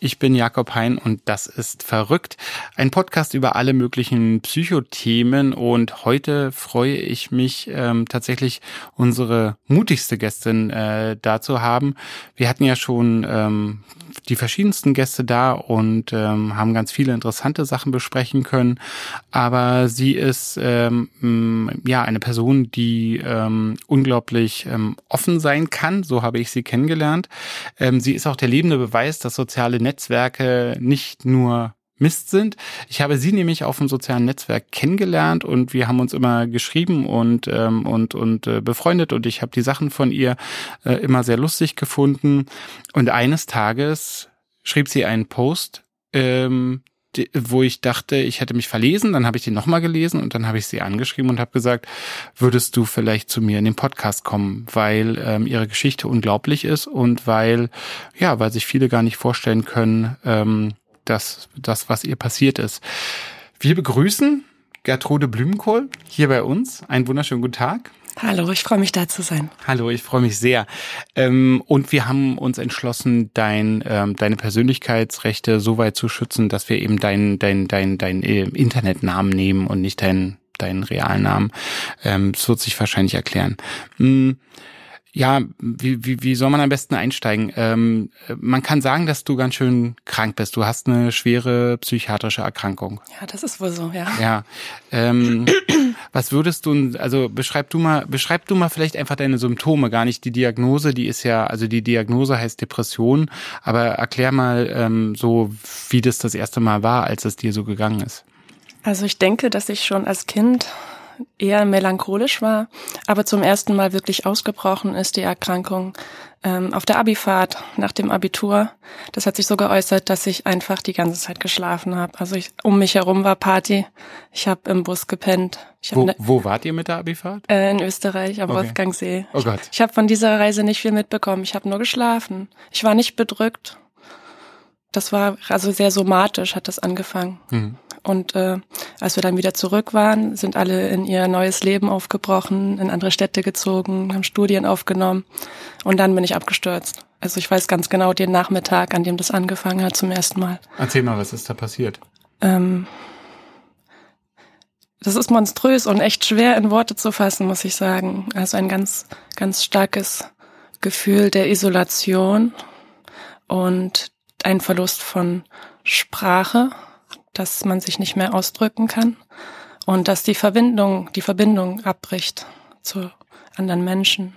ich bin Jakob Hein und das ist verrückt. Ein Podcast über alle möglichen Psychothemen und heute freue ich mich ähm, tatsächlich unsere mutigste Gästin äh, da zu haben. Wir hatten ja schon ähm, die verschiedensten Gäste da und ähm, haben ganz viele interessante Sachen besprechen können. Aber sie ist ähm, ja eine Person, die ähm, unglaublich ähm, offen sein kann. So habe ich sie kennengelernt. Ähm, sie ist auch der lebende Beweis, dass soziale Netzwerke nicht nur Mist sind. Ich habe sie nämlich auf dem sozialen Netzwerk kennengelernt und wir haben uns immer geschrieben und ähm, und und äh, befreundet und ich habe die Sachen von ihr äh, immer sehr lustig gefunden und eines Tages schrieb sie einen Post, ähm, wo ich dachte, ich hätte mich verlesen, dann habe ich den nochmal gelesen und dann habe ich sie angeschrieben und habe gesagt, würdest du vielleicht zu mir in den Podcast kommen, weil ähm, ihre Geschichte unglaublich ist und weil ja, weil sich viele gar nicht vorstellen können, ähm, das, das, was ihr passiert ist. Wir begrüßen Gertrude Blümenkohl hier bei uns. Einen wunderschönen guten Tag. Hallo, ich freue mich da zu sein. Hallo, ich freue mich sehr. Ähm, und wir haben uns entschlossen, dein, ähm, deine Persönlichkeitsrechte so weit zu schützen, dass wir eben deinen dein, dein, dein, äh, Internetnamen nehmen und nicht deinen deinen realen Namen. Ähm, das wird sich wahrscheinlich erklären. Hm. Ja, wie, wie, wie soll man am besten einsteigen? Ähm, man kann sagen, dass du ganz schön krank bist. Du hast eine schwere psychiatrische Erkrankung. Ja, das ist wohl so, ja. Ja. Ähm, was würdest du, also beschreib du mal, beschreib du mal vielleicht einfach deine Symptome, gar nicht die Diagnose, die ist ja, also die Diagnose heißt Depression, aber erklär mal ähm, so, wie das das erste Mal war, als es dir so gegangen ist. Also ich denke, dass ich schon als Kind eher melancholisch war, aber zum ersten Mal wirklich ausgebrochen ist die Erkrankung ähm, auf der Abifahrt nach dem Abitur. Das hat sich so geäußert, dass ich einfach die ganze Zeit geschlafen habe. Also ich, um mich herum war Party. Ich habe im Bus gepennt. Wo, ne, wo wart ihr mit der Abifahrt? Äh, in Österreich am okay. Wolfgangsee. Oh Gott. Ich, ich habe von dieser Reise nicht viel mitbekommen. Ich habe nur geschlafen. Ich war nicht bedrückt. Das war also sehr somatisch, hat das angefangen. Mhm. Und äh, als wir dann wieder zurück waren, sind alle in ihr neues Leben aufgebrochen, in andere Städte gezogen, haben Studien aufgenommen und dann bin ich abgestürzt. Also ich weiß ganz genau den Nachmittag, an dem das angefangen hat zum ersten Mal. Erzähl mal, was ist da passiert? Ähm, das ist monströs und echt schwer in Worte zu fassen, muss ich sagen. Also ein ganz, ganz starkes Gefühl der Isolation und ein Verlust von Sprache, dass man sich nicht mehr ausdrücken kann und dass die Verbindung, die Verbindung abbricht zu anderen Menschen.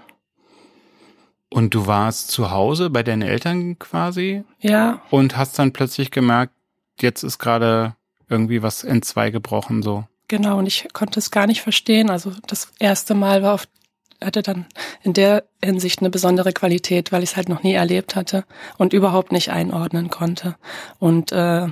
Und du warst zu Hause bei deinen Eltern quasi? Ja. Und hast dann plötzlich gemerkt, jetzt ist gerade irgendwie was in zwei gebrochen so. Genau, und ich konnte es gar nicht verstehen. Also das erste Mal war auf hatte dann in der Hinsicht eine besondere Qualität, weil ich es halt noch nie erlebt hatte und überhaupt nicht einordnen konnte. Und äh,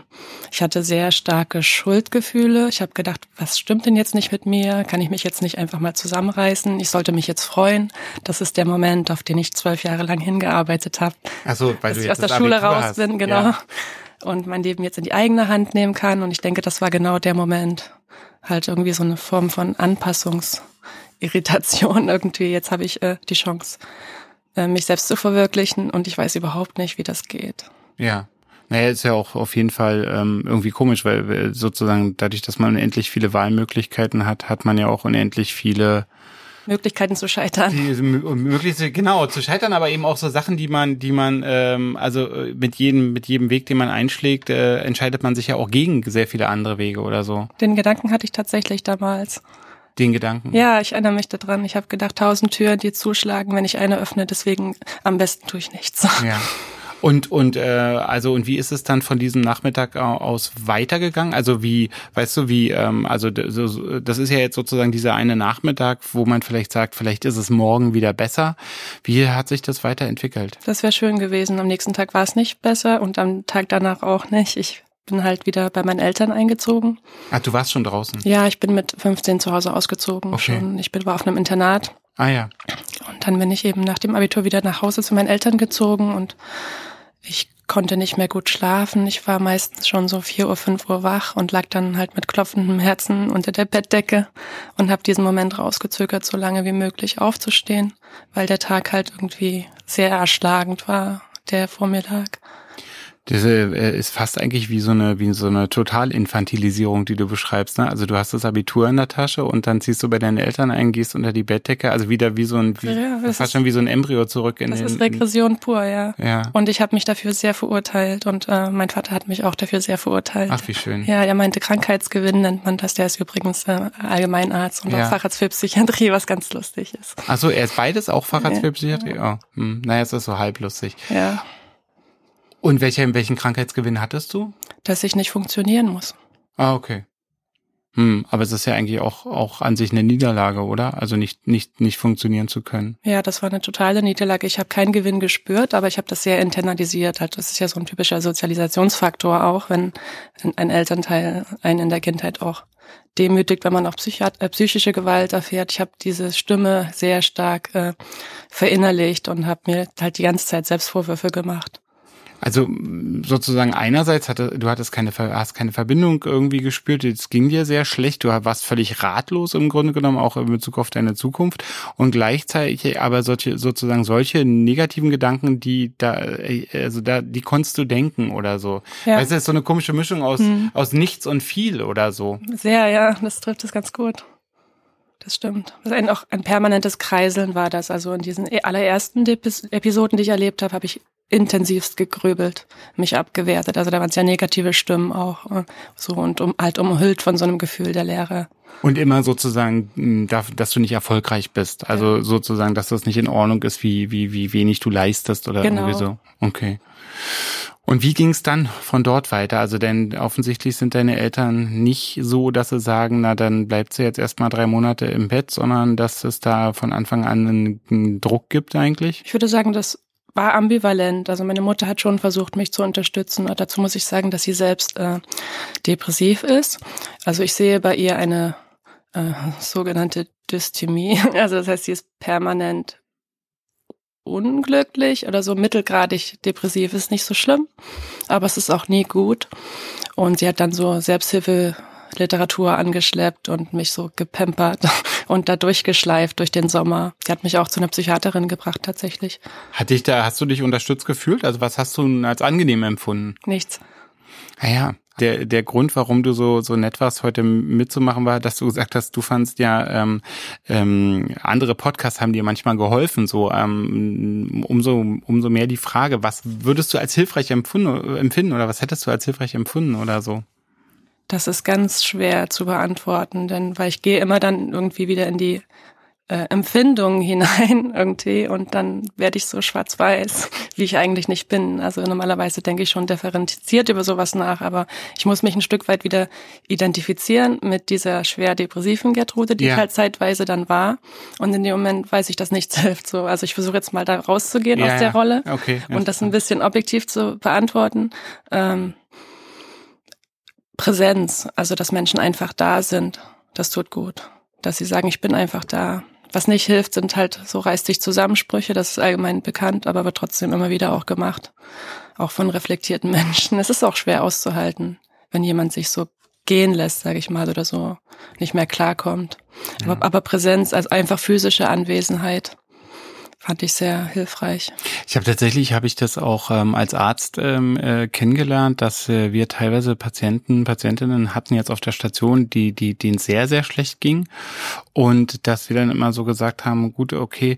ich hatte sehr starke Schuldgefühle. Ich habe gedacht, was stimmt denn jetzt nicht mit mir? Kann ich mich jetzt nicht einfach mal zusammenreißen? Ich sollte mich jetzt freuen. Das ist der Moment, auf den ich zwölf Jahre lang hingearbeitet habe. Also, weil du ich jetzt aus der Schule raus hast. bin, genau. Ja. Und mein Leben jetzt in die eigene Hand nehmen kann. Und ich denke, das war genau der Moment. Halt irgendwie so eine Form von Anpassungs- Irritation irgendwie. Jetzt habe ich äh, die Chance, äh, mich selbst zu verwirklichen und ich weiß überhaupt nicht, wie das geht. Ja. Naja, ist ja auch auf jeden Fall ähm, irgendwie komisch, weil äh, sozusagen dadurch, dass man unendlich viele Wahlmöglichkeiten hat, hat man ja auch unendlich viele Möglichkeiten zu scheitern. Die, möglichst, genau, zu scheitern, aber eben auch so Sachen, die man, die man, ähm, also äh, mit jedem, mit jedem Weg, den man einschlägt, äh, entscheidet man sich ja auch gegen sehr viele andere Wege oder so. Den Gedanken hatte ich tatsächlich damals den Gedanken. Ja, ich erinnere mich daran. Ich habe gedacht, tausend Türen, die zuschlagen, wenn ich eine öffne. Deswegen am besten tue ich nichts. Ja. Und und äh, also und wie ist es dann von diesem Nachmittag aus weitergegangen? Also wie, weißt du, wie ähm, also das ist ja jetzt sozusagen dieser eine Nachmittag, wo man vielleicht sagt, vielleicht ist es morgen wieder besser. Wie hat sich das weiterentwickelt? Das wäre schön gewesen. Am nächsten Tag war es nicht besser und am Tag danach auch nicht. Ich bin halt wieder bei meinen Eltern eingezogen. Ah, du warst schon draußen? Ja, ich bin mit 15 zu Hause ausgezogen. Okay. Schon. Ich bin, war auf einem Internat. Ah ja. Und dann bin ich eben nach dem Abitur wieder nach Hause zu meinen Eltern gezogen und ich konnte nicht mehr gut schlafen. Ich war meistens schon so vier Uhr, fünf Uhr wach und lag dann halt mit klopfendem Herzen unter der Bettdecke und habe diesen Moment rausgezögert, so lange wie möglich aufzustehen, weil der Tag halt irgendwie sehr erschlagend war, der vor mir lag. Das äh, ist fast eigentlich wie so eine wie so eine Totalinfantilisierung, die du beschreibst. Ne? Also du hast das Abitur in der Tasche und dann ziehst du bei deinen Eltern ein, gehst unter die Bettdecke, also wieder wie so ein wie, ja, fast schon wie so ein Embryo zurück in das den. Das ist Regression pur, ja. Ja. Und ich habe mich dafür sehr verurteilt und äh, mein Vater hat mich auch dafür sehr verurteilt. Ach wie schön. Ja, er meinte Krankheitsgewinn nennt man das. Der ist übrigens äh, Allgemeinarzt und ja. auch Facharzt für Psychiatrie, was ganz lustig ist. Ach so, er ist beides auch Facharzt für Psychiatrie. Ja. Oh, hm. Naja, es ist so halblustig. Ja. Und welcher, welchen Krankheitsgewinn hattest du? Dass ich nicht funktionieren muss. Ah, okay. Hm, aber es ist ja eigentlich auch, auch an sich eine Niederlage, oder? Also nicht, nicht, nicht funktionieren zu können. Ja, das war eine totale Niederlage. Ich habe keinen Gewinn gespürt, aber ich habe das sehr internalisiert. Halt, das ist ja so ein typischer Sozialisationsfaktor auch, wenn ein Elternteil einen in der Kindheit auch demütigt, wenn man auch äh, psychische Gewalt erfährt. Ich habe diese Stimme sehr stark äh, verinnerlicht und habe mir halt die ganze Zeit Selbstvorwürfe gemacht. Also sozusagen einerseits hatte du hattest keine hast keine Verbindung irgendwie gespürt, es ging dir sehr schlecht, du warst völlig ratlos im Grunde genommen auch in Bezug auf deine Zukunft und gleichzeitig aber solche sozusagen solche negativen Gedanken, die da also da die konntest du denken oder so. Ja. Weißt du, das ist so eine komische Mischung aus hm. aus nichts und viel oder so. Sehr, ja, das trifft es ganz gut. Das stimmt. Das ein, auch ein permanentes Kreiseln war das. Also in diesen allerersten Episoden, die ich erlebt habe, habe ich intensivst gegrübelt, mich abgewertet. Also da waren es ja negative Stimmen auch äh, so und um, halt umhüllt von so einem Gefühl der Leere. Und immer sozusagen, hm, dass du nicht erfolgreich bist. Also ja. sozusagen, dass das nicht in Ordnung ist, wie, wie, wie wenig du leistest oder genau. irgendwie so. Okay. Und wie ging es dann von dort weiter? Also denn offensichtlich sind deine Eltern nicht so, dass sie sagen, na dann bleibt sie jetzt erstmal drei Monate im Bett, sondern dass es da von Anfang an einen, Druck gibt eigentlich? Ich würde sagen, das war ambivalent. Also meine Mutter hat schon versucht, mich zu unterstützen. Und dazu muss ich sagen, dass sie selbst äh, depressiv ist. Also ich sehe bei ihr eine äh, sogenannte Dysthymie. Also das heißt, sie ist permanent unglücklich oder so mittelgradig depressiv. Ist nicht so schlimm, aber es ist auch nie gut. Und sie hat dann so Selbsthilfe Literatur angeschleppt und mich so gepempert und da durchgeschleift durch den Sommer. Sie hat mich auch zu einer Psychiaterin gebracht tatsächlich. Hat dich da, hast du dich unterstützt gefühlt? Also was hast du als angenehm empfunden? Nichts. Naja, der, der Grund, warum du so, so nett warst, heute mitzumachen, war, dass du gesagt hast, du fandst ja, ähm, ähm, andere Podcasts haben dir manchmal geholfen, so ähm, umso, umso mehr die Frage, was würdest du als hilfreich empfunden, empfinden oder was hättest du als hilfreich empfunden oder so? Das ist ganz schwer zu beantworten, denn weil ich gehe immer dann irgendwie wieder in die äh, Empfindungen hinein irgendwie und dann werde ich so schwarz-weiß, wie ich eigentlich nicht bin. Also normalerweise denke ich schon differenziert über sowas nach, aber ich muss mich ein Stück weit wieder identifizieren mit dieser schwer depressiven Gertrude, die ja. ich halt zeitweise dann war. Und in dem Moment weiß ich, dass nichts hilft. So, also ich versuche jetzt mal da rauszugehen ja, aus der Rolle okay, und das ein bisschen objektiv zu beantworten. Ähm, Präsenz, also dass Menschen einfach da sind, das tut gut. Dass sie sagen, ich bin einfach da. Was nicht hilft, sind halt so reißt dich Zusammensprüche, das ist allgemein bekannt, aber wird trotzdem immer wieder auch gemacht. Auch von reflektierten Menschen. Es ist auch schwer auszuhalten, wenn jemand sich so gehen lässt, sage ich mal, oder so nicht mehr klarkommt. Ja. Aber, aber Präsenz, also einfach physische Anwesenheit, fand ich sehr hilfreich. Ich habe tatsächlich, habe ich das auch ähm, als Arzt ähm, äh, kennengelernt, dass äh, wir teilweise Patienten, Patientinnen hatten jetzt auf der Station, die, die, denen sehr, sehr schlecht ging und dass wir dann immer so gesagt haben, gut, okay,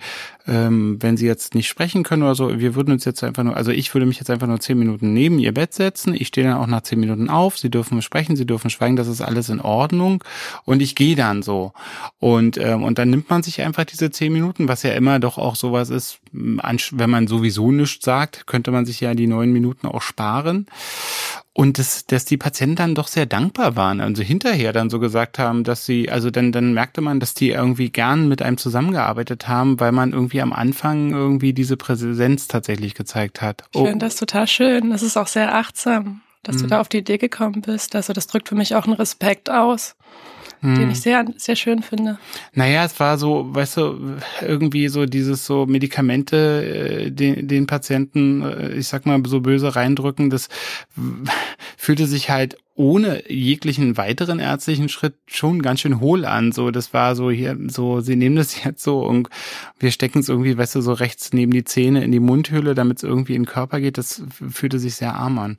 ähm, wenn sie jetzt nicht sprechen können oder so, wir würden uns jetzt einfach nur, also ich würde mich jetzt einfach nur zehn Minuten neben ihr Bett setzen. Ich stehe dann auch nach zehn Minuten auf. Sie dürfen sprechen, sie dürfen schweigen, das ist alles in Ordnung. Und ich gehe dann so. Und, ähm, und dann nimmt man sich einfach diese zehn Minuten, was ja immer doch auch sowas ist, wenn man sowieso nichts sagt, könnte man sich ja die neun Minuten auch sparen. Und dass, dass die Patienten dann doch sehr dankbar waren. Also hinterher dann so gesagt haben, dass sie, also dann, dann merkte man, dass die irgendwie gern mit einem zusammengearbeitet haben, weil man irgendwie am Anfang irgendwie diese Präsenz tatsächlich gezeigt hat. Ich oh. finde das total schön. Das ist auch sehr achtsam. dass mhm. du da auf die Idee gekommen bist. Also das drückt für mich auch einen Respekt aus hm. den ich sehr, sehr schön finde. Naja, es war so, weißt du, irgendwie so dieses so Medikamente äh, den, den Patienten, äh, ich sag mal, so böse reindrücken, das fühlte sich halt ohne jeglichen weiteren ärztlichen Schritt schon ganz schön hohl an. So, das war so hier, so, sie nehmen das jetzt so und wir stecken es irgendwie, weißt du, so rechts neben die Zähne in die Mundhöhle, damit es irgendwie in den Körper geht. Das fühlte sich sehr arm an.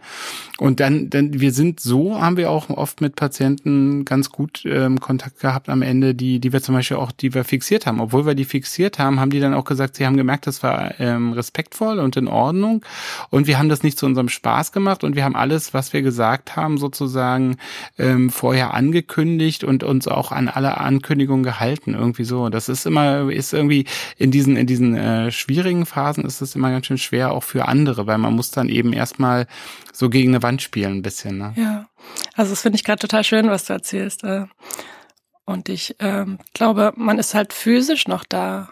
Und dann, dann, wir sind so, haben wir auch oft mit Patienten ganz gut ähm, Kontakt gehabt am Ende, die, die wir zum Beispiel auch, die wir fixiert haben. Obwohl wir die fixiert haben, haben die dann auch gesagt, sie haben gemerkt, das war ähm, respektvoll und in Ordnung. Und wir haben das nicht zu unserem Spaß gemacht und wir haben alles, was wir gesagt haben, sozusagen sozusagen ähm, vorher angekündigt und uns auch an alle Ankündigungen gehalten, irgendwie so. Das ist immer, ist irgendwie in diesen, in diesen äh, schwierigen Phasen ist es immer ganz schön schwer, auch für andere, weil man muss dann eben erstmal so gegen eine Wand spielen ein bisschen. Ne? Ja, also das finde ich gerade total schön, was du erzählst. Äh. Und ich ähm, glaube, man ist halt physisch noch da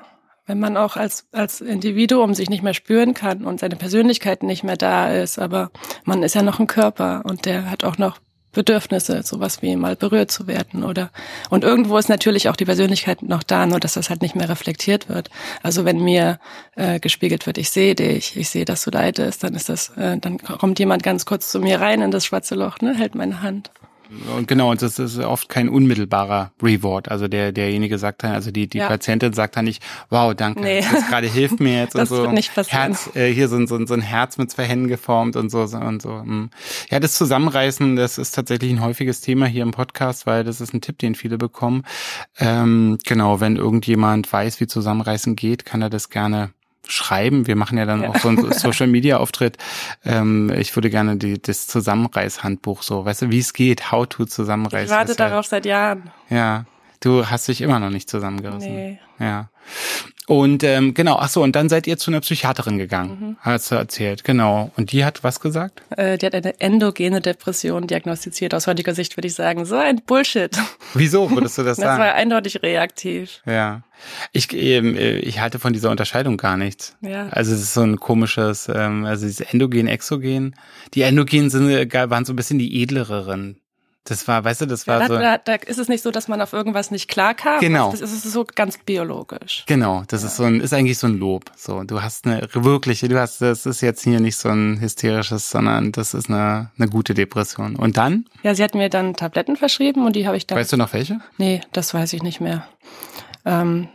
wenn man auch als, als Individuum sich nicht mehr spüren kann und seine Persönlichkeit nicht mehr da ist, aber man ist ja noch ein Körper und der hat auch noch Bedürfnisse, sowas wie mal berührt zu werden oder und irgendwo ist natürlich auch die Persönlichkeit noch da, nur dass das halt nicht mehr reflektiert wird. Also wenn mir äh, gespiegelt wird, ich sehe dich, ich sehe, dass du leidest, dann ist das, äh, dann kommt jemand ganz kurz zu mir rein in das schwarze Loch, ne, hält meine Hand. Und genau, und das ist oft kein unmittelbarer Reward. Also der derjenige sagt dann, also die die ja. Patientin sagt dann nicht, wow, danke, nee. das gerade hilft mir jetzt das und so. Wird nicht passieren. Herz, äh, hier so ein, so, ein, so ein Herz mit zwei Händen geformt und so und so. Hm. Ja, das Zusammenreißen, das ist tatsächlich ein häufiges Thema hier im Podcast, weil das ist ein Tipp, den viele bekommen. Ähm, genau, wenn irgendjemand weiß, wie Zusammenreißen geht, kann er das gerne schreiben. Wir machen ja dann ja. auch so einen Social Media Auftritt. Ähm, ich würde gerne die, das Zusammenreißhandbuch so, weißt du, wie es geht, how to zusammenreißen. Ich warte darauf ja, seit Jahren. Ja. Du hast dich immer noch nicht zusammengerissen. Nee. Ja. Und ähm, genau, ach so, und dann seid ihr zu einer Psychiaterin gegangen, mhm. hast du erzählt, genau. Und die hat was gesagt? Äh, die hat eine endogene Depression diagnostiziert. Aus heutiger Sicht würde ich sagen, so ein Bullshit. Wieso würdest du das, das sagen? Das war eindeutig reaktiv. Ja. Ich, ähm, ich halte von dieser Unterscheidung gar nichts. Ja. Also es ist so ein komisches, ähm, also dieses Endogen, Exogen. Die Endogenen sind, äh, waren so ein bisschen die edlereren das war, weißt du, das war ja, so. Da, da ist es nicht so, dass man auf irgendwas nicht klar kam. Genau. Das ist so ganz biologisch. Genau. Das ja. ist so ein, ist eigentlich so ein Lob. So, du hast eine wirkliche, du hast, das ist jetzt hier nicht so ein hysterisches, sondern das ist eine, eine gute Depression. Und dann? Ja, sie hat mir dann Tabletten verschrieben und die habe ich dann. Weißt du noch welche? Nee, das weiß ich nicht mehr. Ähm,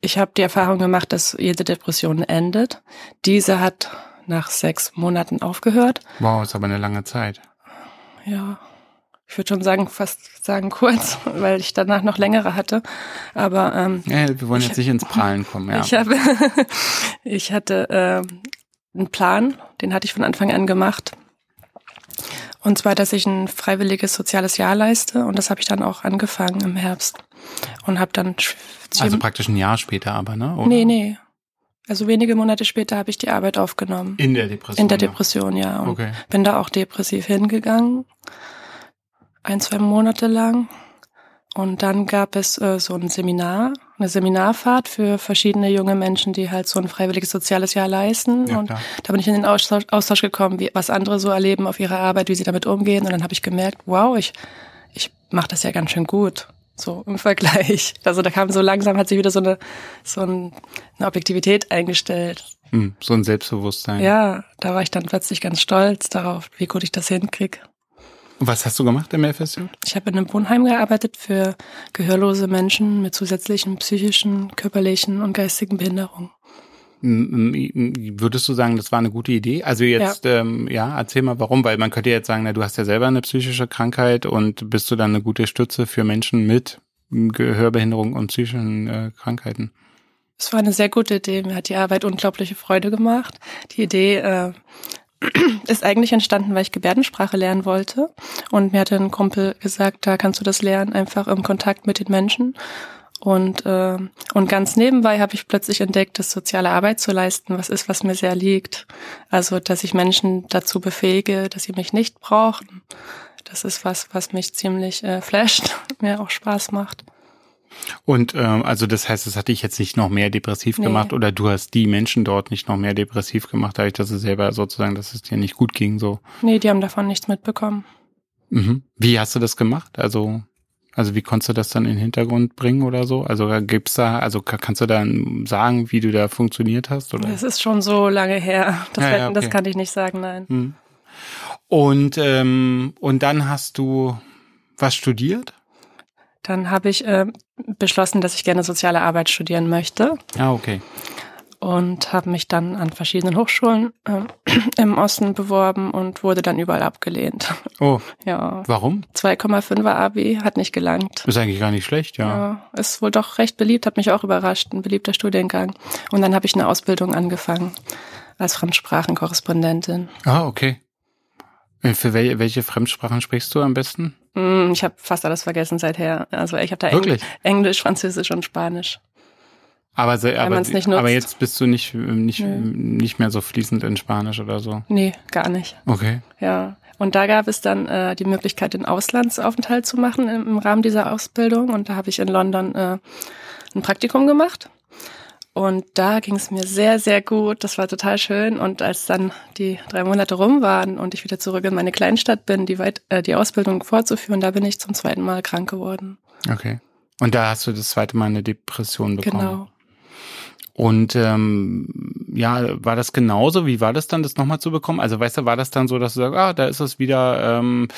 ich habe die Erfahrung gemacht, dass jede Depression endet. Diese hat nach sechs Monaten aufgehört. Wow, ist aber eine lange Zeit. Ja ich würde schon sagen, fast sagen kurz, weil ich danach noch längere hatte. Aber ähm, ja, wir wollen ich, jetzt nicht ins Prahlen kommen. Ja. Ich habe, ich hatte äh, einen Plan, den hatte ich von Anfang an gemacht. Und zwar, dass ich ein freiwilliges soziales Jahr leiste. Und das habe ich dann auch angefangen im Herbst. Und habe dann... Also praktisch ein Jahr später aber, ne? Oder? Nee, nee. Also wenige Monate später habe ich die Arbeit aufgenommen. In der Depression? In der Depression, ja. Und okay. bin da auch depressiv hingegangen ein, zwei Monate lang. Und dann gab es äh, so ein Seminar, eine Seminarfahrt für verschiedene junge Menschen, die halt so ein freiwilliges soziales Jahr leisten. Ja, und da bin ich in den Austausch, Austausch gekommen, wie, was andere so erleben auf ihrer Arbeit, wie sie damit umgehen. Und dann habe ich gemerkt, wow, ich, ich mache das ja ganz schön gut. So im Vergleich. Also da kam so langsam, hat sich wieder so eine, so ein, eine Objektivität eingestellt. Hm, so ein Selbstbewusstsein. Ja, da war ich dann plötzlich ganz stolz darauf, wie gut ich das hinkrieg. Was hast du gemacht im FSJ? Ich habe in einem Wohnheim gearbeitet für gehörlose Menschen mit zusätzlichen psychischen, körperlichen und geistigen Behinderungen. Würdest du sagen, das war eine gute Idee? Also jetzt, ja. Ähm, ja, erzähl mal warum, weil man könnte jetzt sagen, na, du hast ja selber eine psychische Krankheit und bist du dann eine gute Stütze für Menschen mit Gehörbehinderung und psychischen äh, Krankheiten? Es war eine sehr gute Idee. Mir hat die Arbeit unglaubliche Freude gemacht. Die Idee, äh, ist eigentlich entstanden, weil ich Gebärdensprache lernen wollte. Und mir hatte ein Kumpel gesagt, da kannst du das lernen, einfach im Kontakt mit den Menschen. Und, äh, und ganz nebenbei habe ich plötzlich entdeckt, dass soziale Arbeit zu leisten, was ist, was mir sehr liegt. Also, dass ich Menschen dazu befähige, dass sie mich nicht brauchen. Das ist was, was mich ziemlich äh, flasht, mir auch Spaß macht. Und ähm, also das heißt, es hat dich jetzt nicht noch mehr depressiv Nee. gemacht oder du hast die Menschen dort nicht noch mehr depressiv gemacht, dadurch, dass es selber sozusagen, dass es dir nicht gut ging. So. Nee, die haben davon nichts mitbekommen. Mhm. Wie hast du das gemacht? Also, also wie konntest du das dann in den Hintergrund bringen oder so? Also gibt's da, also ka- kannst du dann sagen, wie du da funktioniert hast? Oder? Das ist schon so lange her. Das, Ja, ja, wird- das okay. kann ich nicht sagen, nein. Hm. Und ähm, und dann hast du was studiert? Dann habe ich äh, beschlossen, dass ich gerne soziale Arbeit studieren möchte Ah, okay. und habe mich dann an verschiedenen Hochschulen äh, im Osten beworben und wurde dann überall abgelehnt. Oh, Ja, warum? 2,5er Abi hat nicht gelangt. Ist eigentlich gar nicht schlecht, ja. Ja, ist wohl doch recht beliebt, hat mich auch überrascht, ein beliebter Studiengang. Und dann habe ich eine Ausbildung angefangen als Fremdsprachenkorrespondentin. Ah, okay. Äh, Für wel welche Fremdsprachen sprichst du am besten? Hm, Ich habe fast alles vergessen seither. Also ich habe da Wirklich? Englisch, Französisch und Spanisch. Aber, se- aber, aber jetzt bist du nicht, äh, nicht, Nö. nicht mehr so fließend in Spanisch oder so. Nee, gar nicht. Okay. Ja. Und da gab es dann äh, die Möglichkeit, den Auslandsaufenthalt zu machen im, im Rahmen dieser Ausbildung. Und da habe ich in London äh, ein Praktikum gemacht. Und da ging es mir sehr, sehr gut. Das war total schön. Und als dann die drei Monate rum waren und ich wieder zurück in meine Kleinstadt bin, die, weit, äh, die Ausbildung fortzuführen, da bin ich zum zweiten Mal krank geworden. Okay. Und da hast du das zweite Mal eine Depression bekommen. Genau. Und ähm, ja, war das genauso? Wie war das dann, das nochmal zu bekommen? Also weißt du, war das dann so, dass du sagst, ah, da ist es wieder, ähm,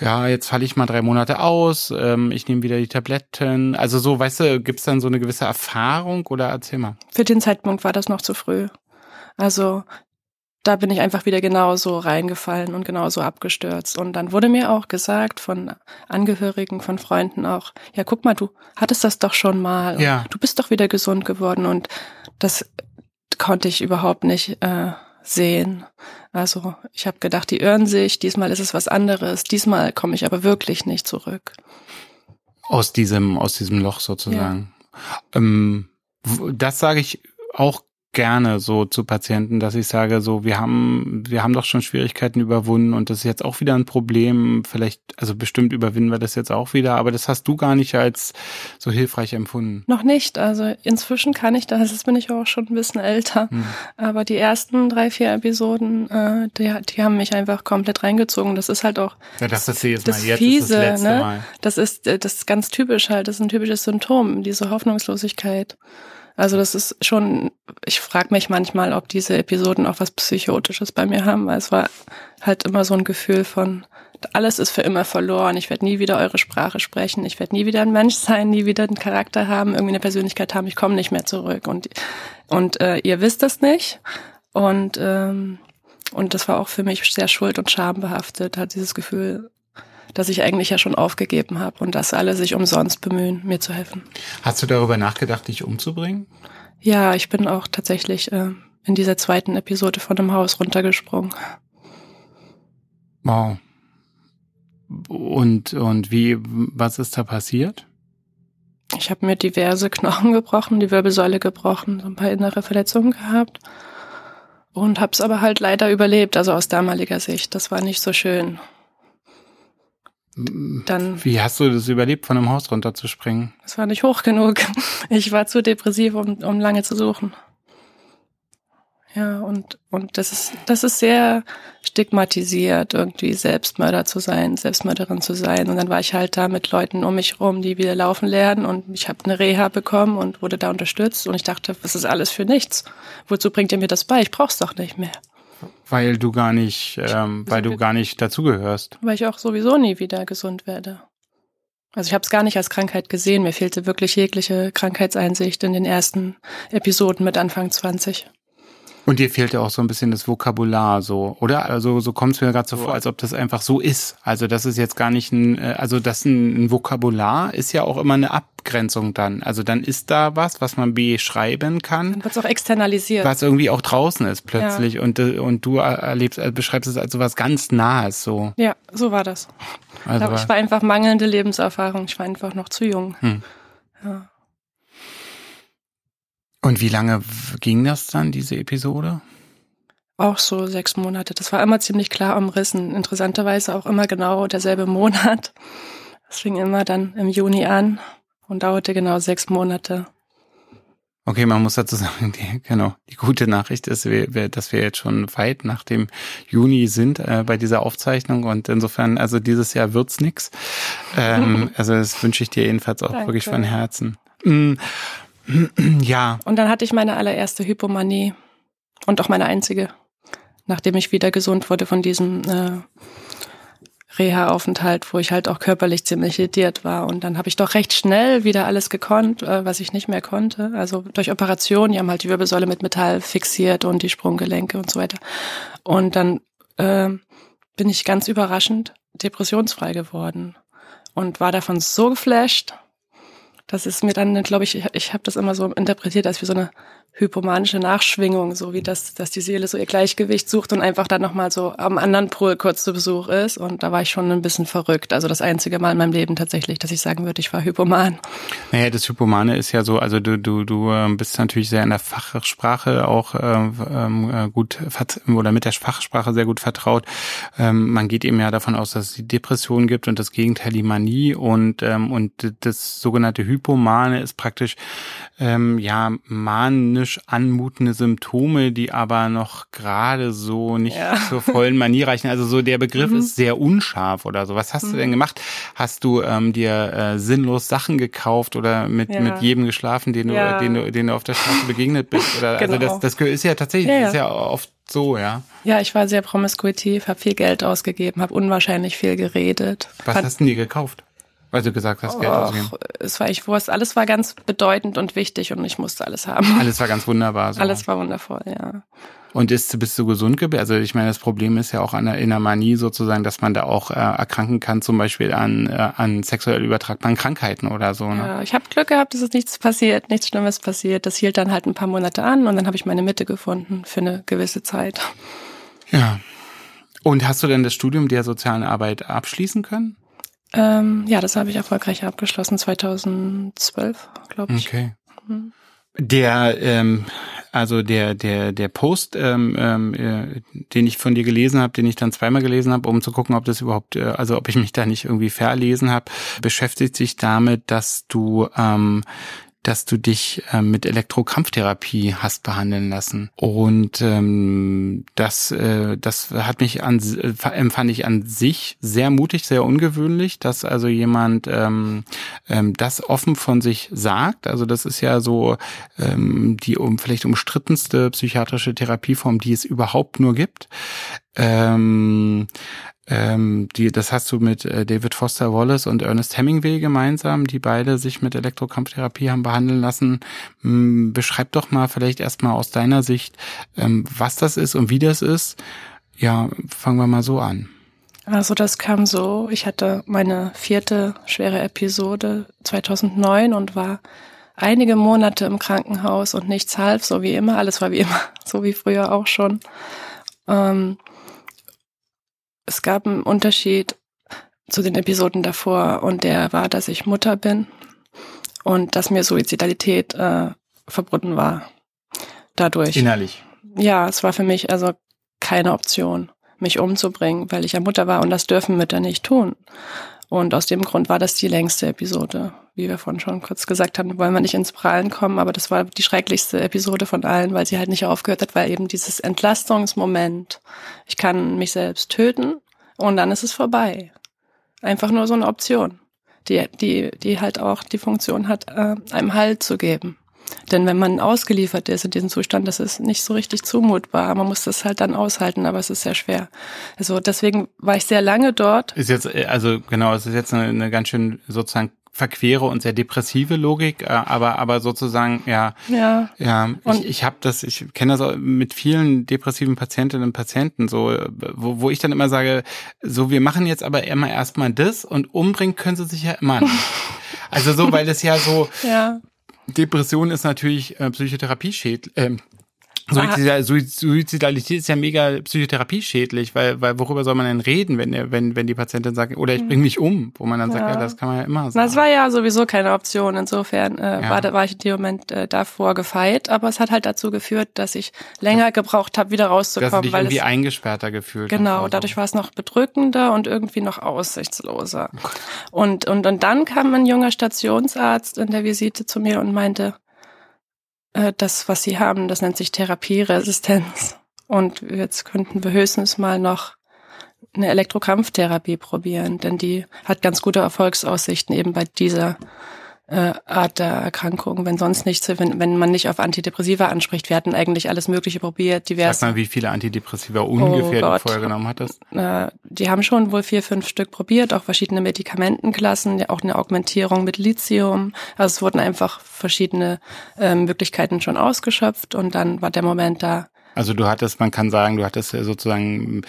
ja, jetzt falle ich mal drei Monate aus, ähm, ich nehme wieder die Tabletten. Also so, weißt du, gibt's dann so eine gewisse Erfahrung oder erzähl mal. Für den Zeitpunkt war das noch zu früh. Also da bin ich einfach wieder genauso reingefallen und genauso abgestürzt. Und dann wurde mir auch gesagt von Angehörigen, von Freunden auch, ja, guck mal, du hattest das doch schon mal. Ja. Du bist doch wieder gesund geworden. Und das konnte ich überhaupt nicht äh, sehen. Also ich habe gedacht, die irren sich, diesmal ist es was anderes, diesmal komme ich aber wirklich nicht zurück. Aus diesem, aus diesem Loch sozusagen. Ähm, w- das sage ich auch gerne so zu Patienten, dass ich sage, so, wir haben, wir haben doch schon Schwierigkeiten überwunden und das ist jetzt auch wieder ein Problem. Vielleicht, also bestimmt überwinden wir das jetzt auch wieder, aber das hast du gar nicht als so hilfreich empfunden. Noch nicht. Also inzwischen kann ich das. Jetzt bin ich auch schon ein bisschen älter. Hm. Aber die ersten drei, vier Episoden, äh, die, die haben mich einfach komplett reingezogen. Das ist halt auch Ja, das ist jetzt das jetzt Fiese, das letzte ne? Mal. Das ist, äh, das ist ganz typisch halt. Das ist ein typisches Symptom, diese Hoffnungslosigkeit. Also das ist schon, ich frage mich manchmal, ob diese Episoden auch was Psychotisches bei mir haben, weil es war halt immer so ein Gefühl von, alles ist für immer verloren, ich werde nie wieder eure Sprache sprechen, ich werde nie wieder ein Mensch sein, nie wieder einen Charakter haben, irgendwie eine Persönlichkeit haben, ich komme nicht mehr zurück. Und, und äh, ihr wisst das nicht. Und, ähm, und das war auch für mich sehr schuld- und schambehaftet, hat dieses Gefühl, dass ich eigentlich ja schon aufgegeben habe und dass alle sich umsonst bemühen, mir zu helfen. Hast du darüber nachgedacht, dich umzubringen? Ja, ich bin auch tatsächlich äh, in dieser zweiten Episode von dem Haus runtergesprungen. Wow. Und, und wie, was ist da passiert? Ich habe mir diverse Knochen gebrochen, die Wirbelsäule gebrochen, so ein paar innere Verletzungen gehabt und habe es aber halt leider überlebt, also aus damaliger Sicht. Das war nicht so schön. Dann, Wie hast du das überlebt, von einem Haus runterzuspringen? es war nicht hoch genug. Ich war zu depressiv, um, um lange zu suchen. Ja, und, und das ist, das ist sehr stigmatisiert, irgendwie Selbstmörder zu sein, Selbstmörderin zu sein. Und dann war ich halt da mit Leuten um mich rum, die wieder laufen lernen und ich habe eine Reha bekommen und wurde da unterstützt und ich dachte, was ist alles für nichts? Wozu bringt ihr mir das bei? Ich brauch's doch nicht mehr. Weil du gar nicht, ähm, weil du gar nicht dazugehörst. Weil ich auch sowieso nie wieder gesund werde. Also ich habe es gar nicht als Krankheit gesehen. Mir fehlte wirklich jegliche Krankheitseinsicht in den ersten Episoden mit Anfang 20. Und dir fehlte auch so ein bisschen das Vokabular, so, oder? Also so kommt es mir gerade so vor, als ob das einfach so ist. Also das ist jetzt gar nicht ein, äh, also das ein, ein Vokabular ist ja auch immer eine Abgrenzung dann. Also dann ist da was, was man beschreiben kann, Dann wird's auch externalisiert. was irgendwie auch draußen ist plötzlich. Und, äh, und du erlebst, äh, beschreibst es als so was ganz Nahes, so. Ja, so war das. Also, Aber ich war einfach mangelnde Lebenserfahrung. Ich war einfach noch zu jung. Hm. Ja. Und wie lange ging das dann, diese Episode? Auch so sechs Monate. Das war immer ziemlich klar umrissen. Interessanterweise auch immer genau derselbe Monat. Das fing immer dann im Juni an und dauerte genau sechs Monate. Okay, man muss dazu sagen, die, genau, die gute Nachricht ist, wir, dass wir jetzt schon weit nach dem Juni sind äh, bei dieser Aufzeichnung und insofern, also dieses Jahr wird's nix. Ähm, also das wünsche ich dir jedenfalls auch Danke. wirklich von Herzen. Mm, ja. Und dann hatte ich meine allererste Hypomanie und auch meine einzige, nachdem ich wieder gesund wurde von diesem äh, Reha-Aufenthalt, wo ich halt auch körperlich ziemlich lediert war. Und dann habe ich doch recht schnell wieder alles gekonnt, äh, was ich nicht mehr konnte. Also durch Operationen, die haben halt die Wirbelsäule mit Metall fixiert und die Sprunggelenke und so weiter. Und dann äh, bin ich ganz überraschend depressionsfrei geworden und war davon so geflasht. Das ist mir dann, glaube ich, ich, ich habe das immer so interpretiert, als wie so eine hypomanische Nachschwingung, so wie das, dass die Seele so ihr Gleichgewicht sucht und einfach dann nochmal so am anderen Pol kurz zu Besuch ist. Und da war ich schon ein bisschen verrückt. Also das einzige Mal in meinem Leben tatsächlich, dass ich sagen würde, ich war hypoman. Naja, das Hypomane ist ja so, also du, du, du ähm, bist natürlich sehr in der Fachsprache auch ähm, äh, gut oder mit der Fachsprache sehr gut vertraut. Ähm, man geht eben ja davon aus, dass es die Depression gibt und das Gegenteil die Manie und, ähm, und das sogenannte Hypomane ist praktisch ähm, ja manisch klinisch anmutende Symptome, die aber noch gerade so nicht ja. zur vollen Manier reichen. Also so der Begriff mhm. ist sehr unscharf oder so. Was hast mhm. du denn mhm. gemacht? Hast du ähm, dir äh, sinnlos Sachen gekauft oder mit, ja. mit jedem geschlafen, den du, ja. den du, den du auf der Straße begegnet bist? Oder, also genau. Also das, das ist ja tatsächlich, ja, ist ja oft so, ja. Ja, ich war sehr promiskuitiv, habe viel Geld ausgegeben, habe unwahrscheinlich viel geredet. Was hast du denn dir gekauft? Weil du gesagt hast, Geld ausgeben. Es war ich Wurst. Alles war ganz bedeutend und wichtig und ich musste alles haben. Alles war ganz wunderbar. So. Alles war wundervoll, ja. Und ist, bist du gesund geblieben? Also ich meine, das Problem ist ja auch an der, in der Manie sozusagen, dass man da auch äh, erkranken kann, zum Beispiel an, äh, an sexuell übertragbaren Krankheiten oder so. Ne? Ja, ich habe Glück gehabt, dass es nichts passiert, nichts Schlimmes passiert. Das hielt dann halt ein paar Monate an und dann habe ich meine Mitte gefunden für eine gewisse Zeit. Ja. Und hast du denn das Studium der sozialen Arbeit abschließen können? Ähm, ja, das habe ich erfolgreich abgeschlossen, 2012, glaube ich. Okay. Mhm. Der, ähm, also der, der, der Post, ähm, ähm, äh, den ich von dir gelesen habe, den ich dann zweimal gelesen habe, um zu gucken, ob das überhaupt, äh, also ob ich mich da nicht irgendwie verlesen habe, beschäftigt sich damit, dass du ähm, dass du dich äh, mit Elektrokrampftherapie hast behandeln lassen. Und ähm, das, äh, das hat mich an, äh, empfand ich an sich sehr mutig, sehr ungewöhnlich, dass also jemand ähm, ähm, das offen von sich sagt. Also das ist ja so ähm, die um vielleicht umstrittenste psychiatrische Therapieform, die es überhaupt nur gibt. Ähm, ähm, die, das hast du mit äh, David Foster Wallace und Ernest Hemingway gemeinsam, die beide sich mit Elektrokampftherapie haben behandeln lassen. Hm, beschreib doch mal vielleicht erstmal aus deiner Sicht, ähm, was das ist und wie das ist. Ja, fangen wir mal so an. Also das kam so, ich hatte meine vierte schwere Episode 2009 und war einige Monate im Krankenhaus und nichts half, so wie immer, alles war wie immer, so wie früher auch schon. Ähm, es gab einen Unterschied zu den Episoden davor und der war, dass ich Mutter bin und dass mir Suizidalität äh, verbunden war. Dadurch. Innerlich. Ja, es war für mich also keine Option, mich umzubringen, weil ich ja Mutter war und das dürfen Mütter nicht tun. Und aus dem Grund war das die längste Episode. Wie wir vorhin schon kurz gesagt haben, wollen wir nicht ins Prallen kommen, aber das war die schrecklichste Episode von allen, weil sie halt nicht aufgehört hat, weil eben dieses Entlastungsmoment, ich kann mich selbst töten und dann ist es vorbei. Einfach nur so eine Option, die, die, die halt auch die Funktion hat, äh, einem Halt zu geben. Denn wenn man ausgeliefert ist in diesem Zustand, das ist nicht so richtig zumutbar. Man muss das halt dann aushalten, aber es ist sehr schwer. Also deswegen war ich sehr lange dort. Ist jetzt, äh, also genau, es ist jetzt eine, eine ganz schön sozusagen verquere und sehr depressive Logik, äh, aber aber sozusagen ja ja ja ich, ich habe das ich kenne das auch mit vielen depressiven Patientinnen und Patienten so wo, wo ich dann immer sage so wir machen jetzt aber immer erstmal das und umbringen können sie sich ja immer nicht. also so weil es ja so ja Depression ist natürlich äh, Psychotherapie schädlich. Äh, Suizidalität ist ja mega Psychotherapie schädlich, weil, weil worüber soll man denn reden, wenn, wenn, wenn die Patientin sagt, oder ich hm. bringe mich um, wo man dann ja. sagt, ja, das kann man ja immer sagen. Das war ja sowieso keine Option. Insofern äh, ja. war, war ich in dem Moment äh, davor gefeit, aber es hat halt dazu geführt, dass ich länger gebraucht habe, wieder rauszukommen. Dass du dich weil irgendwie es, eingesperrter gefühlt Genau, dadurch war es noch bedrückender und irgendwie noch aussichtsloser. Oh und, und, und dann kam ein junger Stationsarzt in der Visite zu mir und meinte, äh, das, was sie haben, das nennt sich Therapieresistenz. Und jetzt könnten wir höchstens mal noch eine Elektrokrampftherapie probieren, denn die hat ganz gute Erfolgsaussichten eben bei dieser äh, Art der Erkrankung, wenn sonst nichts, wenn, wenn man nicht auf Antidepressiva anspricht. Wir hatten eigentlich alles Mögliche probiert, divers. Sag mal, wie viele Antidepressiva ungefähr oh du vorher genommen hattest? Äh, die haben schon wohl vier, fünf Stück probiert, auch verschiedene Medikamentenklassen, auch eine Augmentierung mit Lithium. Also es wurden einfach verschiedene äh, Möglichkeiten schon ausgeschöpft und dann war der Moment da. Also du hattest, man kann sagen, du hattest sozusagen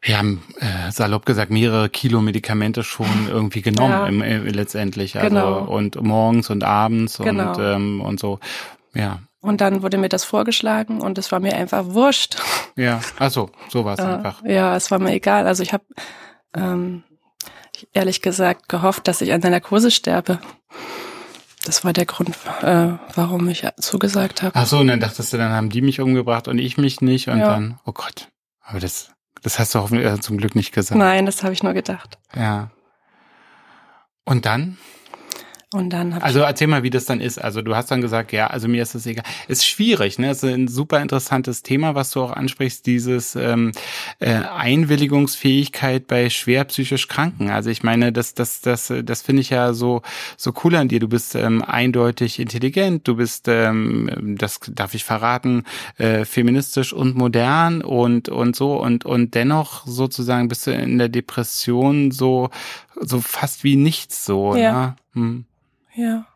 wir haben äh, salopp gesagt mehrere Kilo Medikamente schon irgendwie genommen ja. im, äh, letztendlich. Also genau. und morgens und abends genau. und ähm, und so. Ja. Und dann wurde mir das vorgeschlagen und es war mir einfach wurscht. Ja, also so war es äh, einfach. Ja, es war mir egal. Also ich habe ähm, ehrlich gesagt gehofft, dass ich an der Narkose sterbe. Das war der Grund, äh, warum ich zugesagt habe. Ach so, und dann dachtest du, dann haben die mich umgebracht und ich mich nicht und ja. dann, oh Gott. Aber das das hast du hoffentlich äh, zum Glück nicht gesagt. Nein, das habe ich nur gedacht. Ja. Und dann? Und dann hab Also erzähl mal, wie das dann ist. Also du hast dann gesagt, ja, also mir ist es egal. Ist schwierig, ne? Ist ein super interessantes Thema, was du auch ansprichst, dieses ähm, äh, Einwilligungsfähigkeit bei schwer psychisch Kranken. Also ich meine, das, das, das, das finde ich ja so so cool an dir. Du bist ähm, eindeutig intelligent, du bist, ähm, das darf ich verraten, äh, feministisch und modern und und so und und dennoch sozusagen bist du in der Depression so so fast wie nichts so. Ja. Ne? Hm. Ja.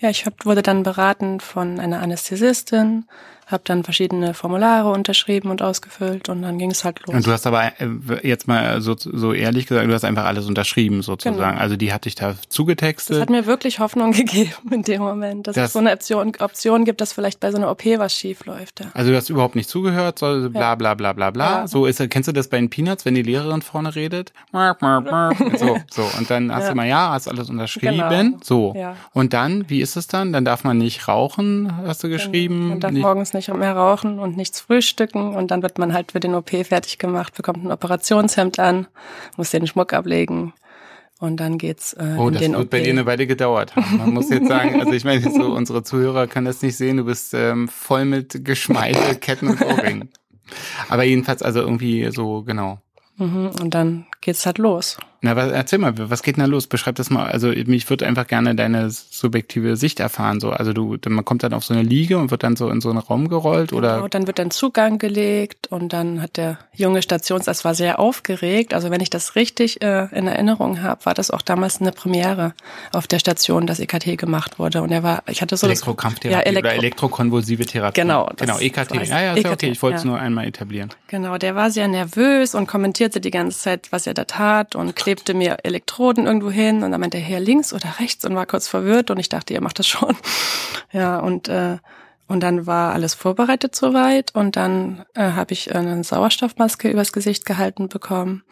Ja, ich hab, wurde dann beraten von einer Anästhesistin, habe dann verschiedene Formulare unterschrieben und ausgefüllt und dann ging es halt los. Und du hast aber äh, jetzt mal so, so ehrlich gesagt, du hast einfach alles unterschrieben sozusagen. Genau. Also die hat dich da zugetextet. Das hat mir wirklich Hoffnung gegeben in dem Moment, dass das, es so eine Option, Option gibt, dass vielleicht bei so einer OP was schief läuft. Ja. Also du hast überhaupt nicht zugehört, so bla bla bla bla bla. Ja. So ist, kennst du das bei den Peanuts, wenn die Lehrerin vorne redet? so, so. Und dann hast ja. du mal, ja, hast alles unterschrieben. Genau. So. Und dann, wie ist es dann? Dann darf man nicht rauchen, hast du geschrieben. Man darf morgens nicht nicht mehr rauchen und nichts frühstücken und dann wird man halt für den OP fertig gemacht, bekommt ein Operationshemd an, muss den Schmuck ablegen und dann geht's äh, oh, in den OP. Oh, das wird bei dir eine Weile gedauert haben. Man muss jetzt sagen, also ich meine, so unsere Zuhörer können das nicht sehen, du bist ähm, voll mit Geschmeide, Ketten und Ohrringen. Aber jedenfalls also irgendwie so, genau. Mhm, und dann geht's halt los. Na, was, erzähl mal, was geht denn da los? Beschreib das mal. Also mich würde einfach gerne deine subjektive Sicht erfahren. So, also du, man kommt dann auf so eine Liege und wird dann so in so einen Raum gerollt oder? Genau, dann wird dann Zugang gelegt und dann hat der junge Stationsarzt war sehr aufgeregt. Also wenn ich das richtig äh, in Erinnerung habe, war das auch damals eine Premiere auf der Station, dass EKT gemacht wurde. Und er war, ich hatte so Elektrokrampftherapie ja, Elektro oder elektrokonvulsive Therapie. Genau, genau EKT. Ja, ja, ist EKT, okay. Ich wollte es ja. nur einmal etablieren. Genau, der war sehr nervös und kommentierte die ganze Zeit, was er da tat und klebte mir Elektroden irgendwo hin und dann meinte er hier links oder rechts und war kurz verwirrt und ich dachte, ihr macht das schon. Ja, und äh, und dann war alles vorbereitet soweit und dann äh, habe ich eine Sauerstoffmaske übers Gesicht gehalten bekommen.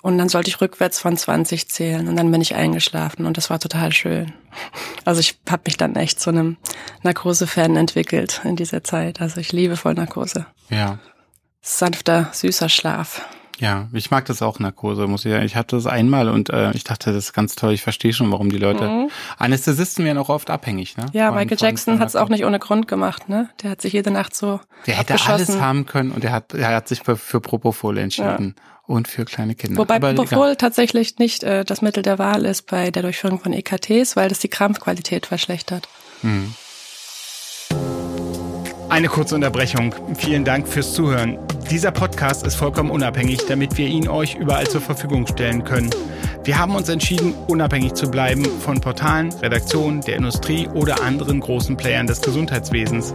Und dann sollte ich rückwärts von 20 zählen und dann bin ich eingeschlafen und das war total schön. Also ich habe mich dann echt zu einem Narkose-Fan entwickelt in dieser Zeit. Also ich liebe Vollnarkose. Ja. Sanfter, süßer Schlaf. Ja, ich mag das auch Narkose, muss ich sagen. Ich hatte das einmal und äh, ich dachte, das ist ganz toll. Ich verstehe schon, warum die Leute. Mhm. Anästhesisten werden auch oft abhängig, ne? Ja, Michael Jackson hat es auch nicht ohne Grund gemacht, ne? Der hat sich jede Nacht so. Der hätte alles haben können und er hat, er hat sich für, für Propofol entschieden. Ja. Und für kleine Kinder. Wobei Aber Propofol egal. tatsächlich nicht äh, das Mittel der Wahl ist bei der Durchführung von EKTs, weil das die Krampfqualität verschlechtert. Mhm. Eine kurze Unterbrechung. Vielen Dank fürs Zuhören. Dieser Podcast ist vollkommen unabhängig, damit wir ihn euch überall zur Verfügung stellen können. Wir haben uns entschieden, unabhängig zu bleiben von Portalen, Redaktionen, der Industrie oder anderen großen Playern des Gesundheitswesens.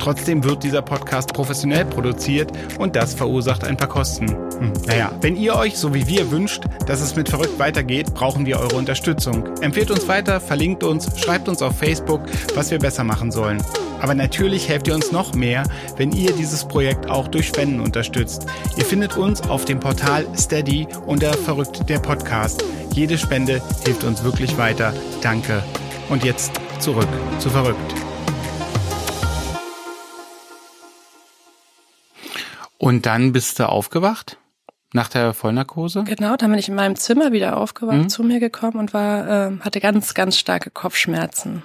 Trotzdem wird dieser Podcast professionell produziert und das verursacht ein paar Kosten. Hm. Naja, wenn ihr euch, so wie wir, wünscht, dass es mit Verrückt weitergeht, brauchen wir eure Unterstützung. Empfehlt uns weiter, verlinkt uns, schreibt uns auf Facebook, was wir besser machen sollen. Aber natürlich helft ihr uns noch mehr, wenn ihr dieses Projekt auch durch Spenden unterstützt. Ihr findet uns auf dem Portal Steady unter Verrückt der Podcast. Jede Spende hilft uns wirklich weiter. Danke. Und jetzt zurück zu Verrückt. Und dann bist du aufgewacht? Nach der Vollnarkose? Genau, dann bin ich in meinem Zimmer wieder aufgewacht, mhm. zu mir gekommen und war, äh, hatte ganz, ganz starke Kopfschmerzen.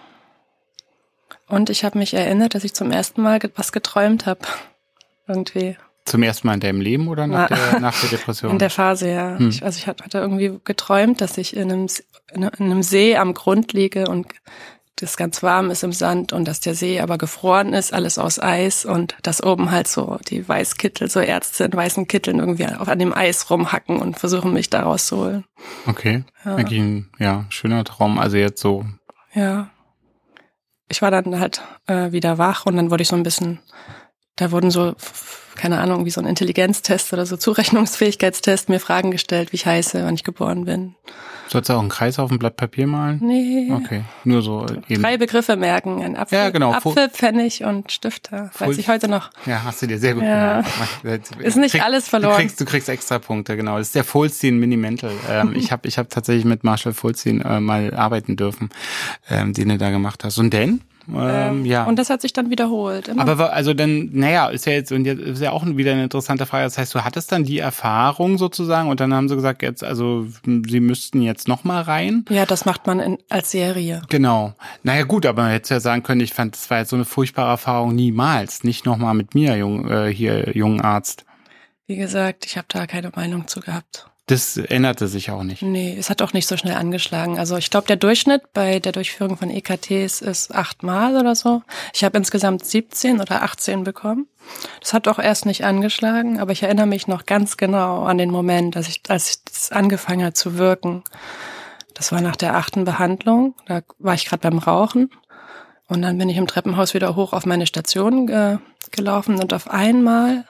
Und ich habe mich erinnert, dass ich zum ersten Mal was geträumt habe. Irgendwie. Zum ersten Mal in deinem Leben oder nach, der, nach der Depression? In der Phase, ja. Hm. Ich, also ich hatte irgendwie geträumt, dass ich in einem, in einem See am Grund liege und das ganz warm ist im Sand und dass der See aber gefroren ist, alles aus Eis und dass oben halt so die Weißkittel, so Ärzte in weißen Kitteln irgendwie auf an dem Eis rumhacken und versuchen mich da rauszuholen. Okay. Ja. Eigentlich ein ja, schöner Traum. Also jetzt so. Ja ich war dann halt äh, wieder wach und dann wurde ich so ein bisschen, da wurden so, keine Ahnung, wie so ein Intelligenztest oder so Zurechnungsfähigkeitstest mir Fragen gestellt, wie ich heiße, wann ich geboren bin. Sollst du auch einen Kreis auf ein Blatt Papier malen? Nee. Okay, nur so eben. Drei Begriffe merken, ein Apfel, ja, genau. Apfel Pfennig und Stifter. Full Weiß ich heute noch. Ja, hast du dir sehr gut ja. gemacht. Ist nicht krieg, alles verloren. Du kriegst, du kriegst extra Punkte, genau. Das ist der Fulstein Minimental. Ähm, ich habe ich hab tatsächlich mit Marshall Fulstein äh, mal arbeiten dürfen, ähm, den du da gemacht hast. Und denn? Ähm, ähm, ja. Und das hat sich dann wiederholt. Immer. Aber also dann, naja, ist ja jetzt und jetzt ist ja auch wieder eine interessante Frage. Das heißt, du hattest dann die Erfahrung sozusagen und dann haben sie gesagt, jetzt also sie müssten jetzt noch mal rein. Ja, das macht man in, als Serie. Genau. Naja gut, aber man hätte ja sagen können, ich fand, das war jetzt so eine furchtbare Erfahrung niemals, nicht noch mal mit mir, jung, äh, hier jungen Arzt. Wie gesagt, ich habe da keine Meinung zu gehabt. Das änderte sich auch nicht. Nee, es hat auch nicht so schnell angeschlagen. Also ich glaube, der Durchschnitt bei der Durchführung von EKTs ist achtmal oder so. Ich habe insgesamt 17 oder 18 bekommen. Das hat auch erst nicht angeschlagen, aber ich erinnere mich noch ganz genau an den Moment, als ich, als es angefangen hat zu wirken. Das war nach der achten Behandlung. Da war ich gerade beim Rauchen. Und dann bin ich im Treppenhaus wieder hoch auf meine Station äh, gelaufen und auf einmal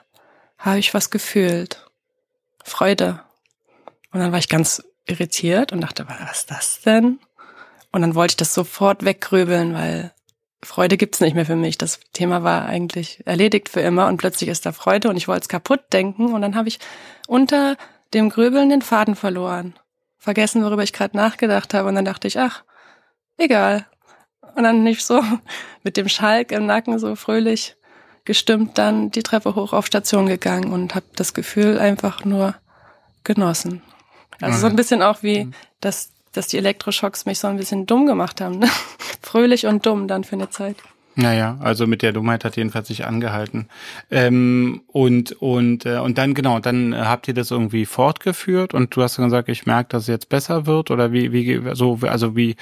habe ich was gefühlt. Freude und dann war ich ganz irritiert und dachte, was ist das denn? Und dann wollte ich das sofort weggrübeln, weil Freude gibt's nicht mehr für mich. Das Thema war eigentlich erledigt für immer und plötzlich ist da Freude und ich wollte es kaputt denken und dann habe ich unter dem Grübeln den Faden verloren. Vergessen, worüber ich gerade nachgedacht habe und dann dachte ich, ach, egal. Und dann nicht so mit dem Schalk im Nacken so fröhlich gestimmt dann die Treppe hoch auf Station gegangen und habe das Gefühl einfach nur genossen. Also so ein bisschen auch wie, mhm. dass, dass die Elektroschocks mich so ein bisschen dumm gemacht haben. Ne? Fröhlich und dumm dann für eine Zeit. Naja, also mit der Dummheit hat jedenfalls sich angehalten. Ähm, und und äh, und dann genau, dann habt ihr das irgendwie fortgeführt und du hast dann gesagt, ich merke, dass es jetzt besser wird oder wie wie so also wie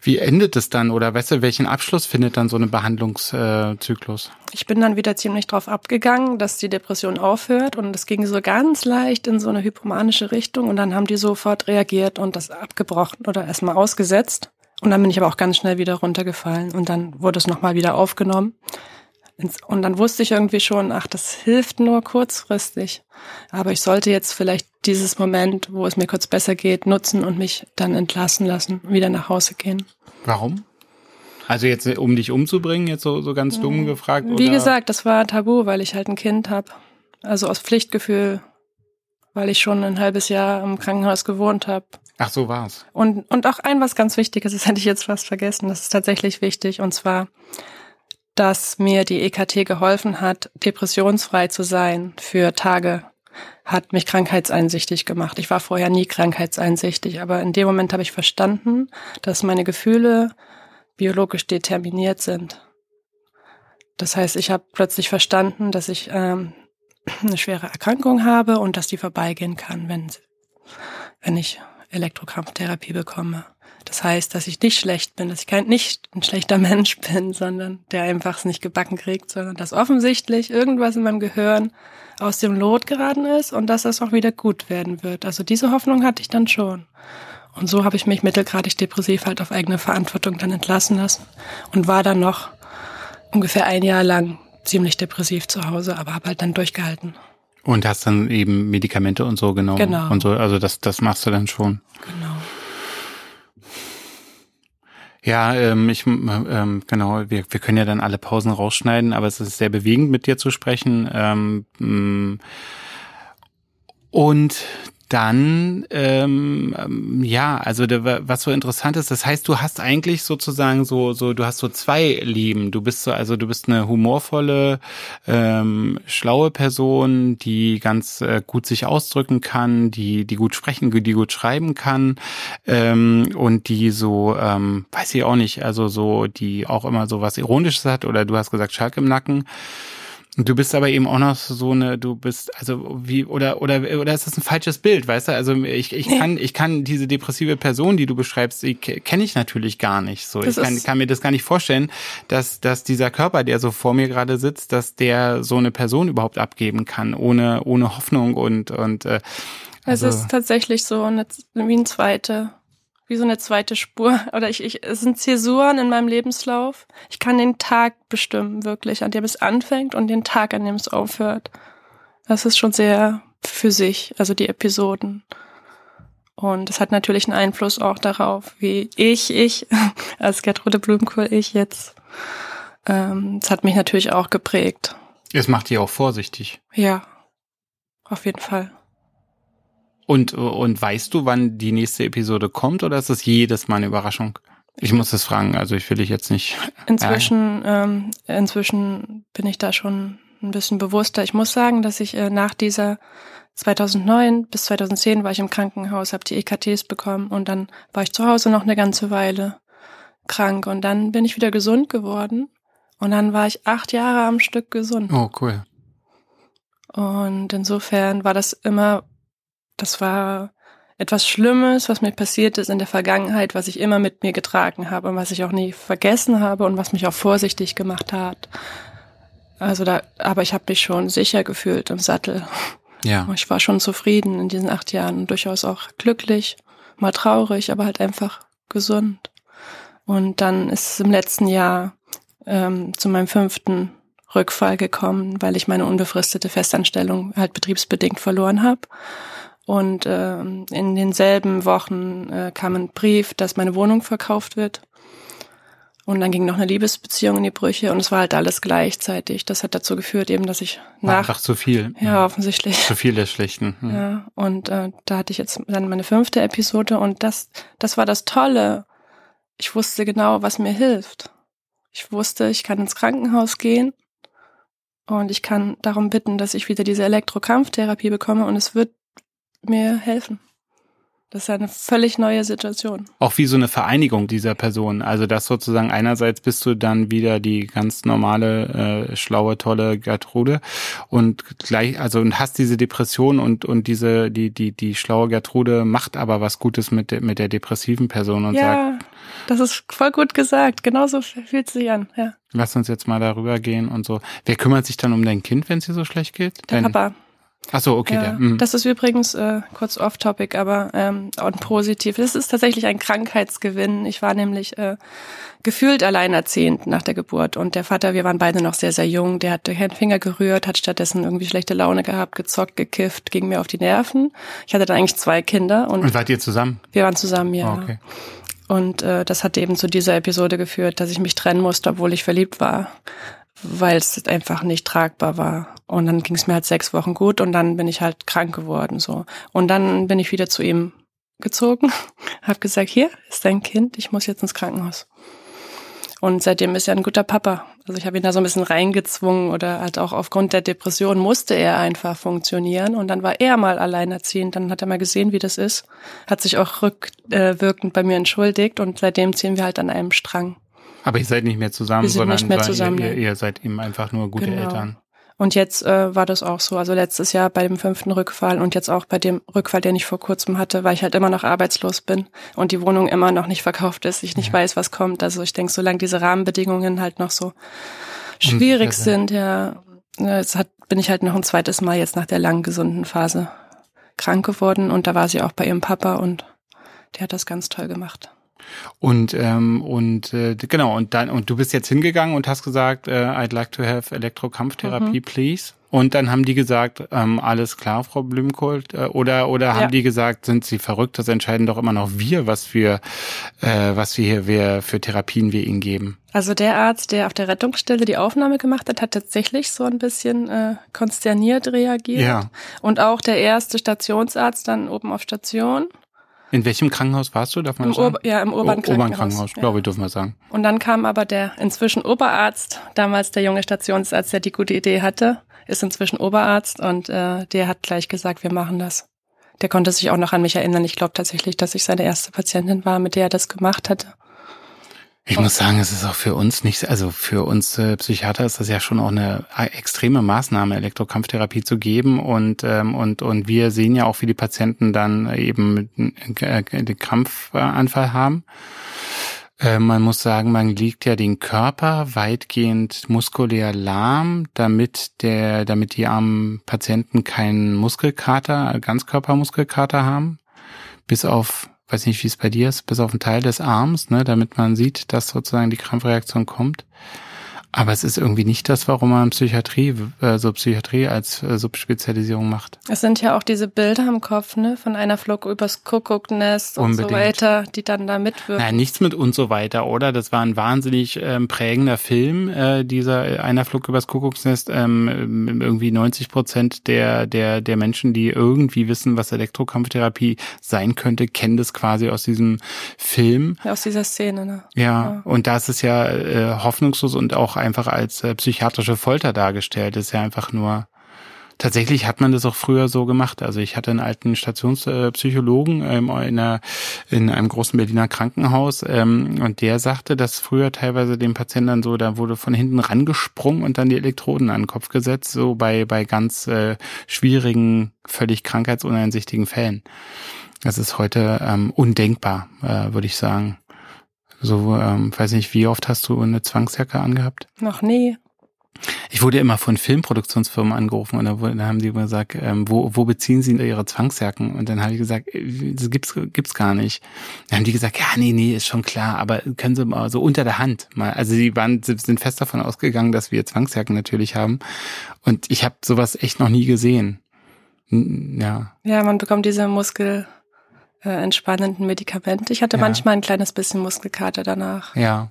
wie endet es dann oder weißt du, welchen Abschluss findet dann so eine Behandlungszyklus? ich bin dann wieder ziemlich drauf abgegangen, dass die Depression aufhört und es ging so ganz leicht in so eine hypomanische Richtung und dann haben die sofort reagiert und das abgebrochen oder erstmal ausgesetzt. Und dann bin ich aber auch ganz schnell wieder runtergefallen und dann wurde es nochmal wieder aufgenommen. Und dann wusste ich irgendwie schon, ach, das hilft nur kurzfristig. Aber ich sollte jetzt vielleicht dieses Moment, wo es mir kurz besser geht, nutzen und mich dann entlassen lassen, wieder nach Hause gehen. Warum? Also jetzt, um dich umzubringen, jetzt so, so ganz dumm gefragt? Wie oder? gesagt, das war tabu, weil ich halt ein Kind habe. Also aus Pflichtgefühl, weil ich schon ein halbes Jahr im Krankenhaus gewohnt habe. Ach, so war's. Und, und auch ein was ganz Wichtiges, das hätte ich jetzt fast vergessen, das ist tatsächlich wichtig, und zwar, dass mir die EKT geholfen hat, depressionsfrei zu sein für Tage, hat mich krankheitseinsichtig gemacht. Ich war vorher nie krankheitseinsichtig, aber in dem Moment habe ich verstanden, dass meine Gefühle biologisch determiniert sind. Das heißt, ich habe plötzlich verstanden, dass ich ähm, eine schwere Erkrankung habe und dass die vorbeigehen kann, wenn, wenn ich Elektrokrampftherapie bekomme. Das heißt, dass ich nicht schlecht bin, dass ich kein, nicht ein schlechter Mensch bin, sondern der einfach es nicht gebacken kriegt, sondern dass offensichtlich irgendwas in meinem Gehirn aus dem Lot geraten ist und dass das auch wieder gut werden wird. Also diese Hoffnung hatte ich dann schon. Und so habe ich mich mittelgradig depressiv halt auf eigene Verantwortung dann entlassen lassen und war dann noch ungefähr ein Jahr lang ziemlich depressiv zu Hause, aber habe halt dann durchgehalten. Und hast dann eben Medikamente und so genommen. Genau. Und so, also das, das machst du dann schon. Genau. Ja, ähm, ich ähm, genau, wir, wir können ja dann alle Pausen rausschneiden, aber es ist sehr bewegend, mit dir zu sprechen. Ähm, und dann, ähm, ähm, ja, also der, was so interessant ist, das heißt, du hast eigentlich sozusagen so, so, du hast so zwei Leben. Du bist so, also du bist eine humorvolle, ähm, schlaue Person, die ganz äh, gut sich ausdrücken kann, die, die gut sprechen, die gut schreiben kann ähm, und die so, ähm, weiß ich auch nicht, also so, die auch immer so was Ironisches hat oder du hast gesagt Schalk im Nacken. Du bist aber eben auch noch so eine, du bist, also wie, oder, oder, oder ist das ein falsches Bild, weißt du? Also ich, ich kann, ich kann diese depressive Person, die du beschreibst, die kenne ich natürlich gar nicht. So, das ich kann, kann mir das gar nicht vorstellen, dass, dass dieser Körper, der so vor mir gerade sitzt, dass der so eine Person überhaupt abgeben kann, ohne, ohne Hoffnung und, und, äh, also, es ist tatsächlich so eine, wie ein zweite wie so eine zweite Spur. Oder ich, ich, es sind Zäsuren in meinem Lebenslauf. Ich kann den Tag bestimmen, wirklich, an dem es anfängt und den Tag, an dem es aufhört. Das ist schon sehr für sich, also die Episoden. Und es hat natürlich einen Einfluss auch darauf, wie ich, ich, als Gertrude Blumenkohl, ich jetzt. Ähm, es hat mich natürlich auch geprägt. Es macht dich auch vorsichtig. Ja, auf jeden Fall. Und, und weißt du, wann die nächste Episode kommt oder ist es jedes Mal eine Überraschung? Ich muss das fragen, also ich will dich jetzt nicht. Inzwischen, ähm, inzwischen bin ich da schon ein bisschen bewusster. Ich muss sagen, dass ich äh, nach dieser 2009 bis 2010 war ich im Krankenhaus, habe die EKTs bekommen und dann war ich zu Hause noch eine ganze Weile krank und dann bin ich wieder gesund geworden und dann war ich acht Jahre am Stück gesund. Oh, cool. Und insofern war das immer das war etwas Schlimmes, was mir passiert ist in der Vergangenheit, was ich immer mit mir getragen habe und was ich auch nie vergessen habe und was mich auch vorsichtig gemacht hat. Also da, aber ich habe mich schon sicher gefühlt im Sattel. Ja. Ich war schon zufrieden in diesen acht Jahren und durchaus auch glücklich, mal traurig, aber halt einfach gesund. Und dann ist es im letzten Jahr ähm, zu meinem fünften Rückfall gekommen, weil ich meine unbefristete Festanstellung halt betriebsbedingt verloren habe. Und äh, in denselben Wochen äh, kam ein Brief, dass meine Wohnung verkauft wird. Und dann ging noch eine Liebesbeziehung in die Brüche und es war halt alles gleichzeitig. Das hat dazu geführt, eben, dass ich nach. Einfach zu viel. Ja, offensichtlich. Zu viel des Schlechten. Mhm. Ja, und äh, da hatte ich jetzt dann meine fünfte Episode und das, das war das Tolle. Ich wusste genau, was mir hilft. Ich wusste, ich kann ins Krankenhaus gehen und ich kann darum bitten, dass ich wieder diese Elektrokrampftherapie bekomme und es wird mir helfen. Das ist eine völlig neue Situation. Auch wie so eine Vereinigung dieser Person. Also das sozusagen einerseits bist du dann wieder die ganz normale, äh, schlaue, tolle Gertrude und gleich, also und hast diese Depression und und diese die die die schlaue Gertrude macht aber was Gutes mit der mit der depressiven Person und ja, sagt. das ist voll gut gesagt. Genauso fühlt es sich an. Ja. Lass uns jetzt mal darüber gehen und so. Wer kümmert sich dann um dein Kind, wenn es dir so schlecht geht? Der Dein, Papa. Ach so, okay. Ja, der, mm. das ist übrigens äh, kurz off-topic, aber ähm, und positiv. Das ist tatsächlich ein Krankheitsgewinn. Ich war nämlich äh, gefühlt alleinerziehend nach der Geburt und der Vater, wir waren beide noch sehr, sehr jung. Der hat keinen Finger gerührt, hat stattdessen irgendwie schlechte Laune gehabt, gezockt, gekifft, ging mir auf die Nerven. Ich hatte dann eigentlich zwei Kinder und, und wart ihr zusammen? Wir waren zusammen, ja. Oh, okay. Und äh, das hat eben zu dieser Episode geführt, dass ich mich trennen musste, obwohl ich verliebt war weil es einfach nicht tragbar war. Und dann ging es mir halt sechs Wochen gut und dann bin ich halt krank geworden so. Und dann bin ich wieder zu ihm gezogen, habe gesagt, hier ist dein Kind, ich muss jetzt ins Krankenhaus. Und seitdem ist er ein guter Papa. Also ich habe ihn da so ein bisschen reingezwungen oder halt auch aufgrund der Depression musste er einfach funktionieren. Und dann war er mal alleinerziehend. Dann hat er mal gesehen, wie das ist. Hat sich auch rückwirkend bei mir entschuldigt und seitdem ziehen wir halt an einem Strang. Aber ihr seid nicht mehr zusammen, Wir sind sondern nicht mehr zusammen, ihr, ihr seid eben einfach nur gute Genau. Eltern. Und jetzt äh, war das auch so. Also letztes Jahr bei dem fünften Rückfall und jetzt auch bei dem Rückfall, den ich vor kurzem hatte, weil ich halt immer noch arbeitslos bin und die Wohnung immer noch nicht verkauft ist, ich nicht weiß, was kommt. Also ich denke, solange diese Rahmenbedingungen halt noch so schwierig Unsicher sind. sind, ja, jetzt hat, bin ich halt noch ein zweites Mal jetzt nach der langen gesunden Phase krank geworden und da war sie auch bei ihrem Papa und der hat das ganz toll gemacht. Und ähm, und äh, genau und dann und du bist jetzt hingegangen und hast gesagt, äh, I'd like to have Elektrokrampftherapie, mhm. please. Und dann haben die gesagt, ähm, alles klar, Frau Blümkohl, äh, oder oder haben die gesagt, sind Sie verrückt? Das entscheiden doch immer noch wir, was wir äh, was wir hier wir für Therapien wir Ihnen geben. Also der Arzt, der auf der Rettungsstelle die Aufnahme gemacht hat, hat tatsächlich so ein bisschen äh, konsterniert reagiert. Ja. Und auch der erste Stationsarzt dann oben auf Station. In welchem Krankenhaus warst du? Darf man Im sagen? Ur ja, im Urban Krankenhaus. Urban Krankenhaus, ja. glaube ich, dürfen wir sagen. Und dann kam aber der inzwischen Oberarzt, damals der junge Stationsarzt, der die gute Idee hatte, ist inzwischen Oberarzt und äh, der hat gleich gesagt, wir machen das. Der konnte sich auch noch an mich erinnern. Ich glaube tatsächlich, dass ich seine erste Patientin war, mit der er das gemacht hatte. Ich muss sagen, es ist auch für uns nicht, also für uns äh, Psychiater ist das ja schon auch eine äh, extreme Maßnahme, Elektrokampftherapie zu geben und ähm, und und wir sehen ja auch, wie die Patienten dann eben äh, den Krampfanfall haben. Äh, man muss sagen, man liegt ja den Körper weitgehend muskulär lahm, damit der, damit die armen Patienten keinen Muskelkater, Ganzkörpermuskelkater haben, bis auf weiß nicht, wie es bei dir ist, bis auf einen Teil des Arms, ne, damit man sieht, dass sozusagen die Krampfreaktion kommt. Aber es ist irgendwie nicht das, warum man Psychiatrie, äh, so Psychiatrie als äh, Subspezialisierung macht. Es sind ja auch diese Bilder im Kopf, ne, von einer Flug übers Kuckucknest und so weiter, die dann da mitwirken. Nein, nichts mit und so weiter, oder? Das war ein wahnsinnig ähm, prägender Film, äh, dieser äh, einer Flug übers Kuckucksnest. Ähm, irgendwie 90 Prozent der, der, der Menschen, die irgendwie wissen, was Elektrokampftherapie sein könnte, kennen das quasi aus diesem Film. Ja, aus dieser Szene, ne? Ja, ja. und das ist ja äh, hoffnungslos und auch einfach als äh, psychiatrische Folter dargestellt. Das ist ja einfach nur Tatsächlich hat man das auch früher so gemacht. Also ich hatte einen alten Stationspsychologen ähm, in, einer, in einem großen Berliner Krankenhaus ähm, und der sagte, dass früher teilweise den Patienten so, da wurde von hinten rangesprungen und dann die Elektroden an den Kopf gesetzt, so bei, bei ganz äh, schwierigen, völlig krankheitsuneinsichtigen Fällen. Das ist heute ähm, undenkbar, äh, würde ich sagen. So, ähm, weiß nicht, wie oft hast du eine Zwangsjacke angehabt? Noch nie. Ich wurde immer von Filmproduktionsfirmen angerufen und da, da haben die gesagt, ähm, wo, wo beziehen sie ihre Zwangsjacken? Und dann habe ich gesagt, äh, das gibt's, gibt's gar nicht. Dann haben die gesagt, ja, nee, nee, ist schon klar, aber können sie mal so unter der Hand mal. Also sie waren, sind fest davon ausgegangen, dass wir Zwangsjacken natürlich haben. Und ich habe sowas echt noch nie gesehen. Ja. Ja, man bekommt diese Muskel äh, entspannenden Medikamente. Ich hatte ja. manchmal ein kleines bisschen Muskelkater danach. Ja.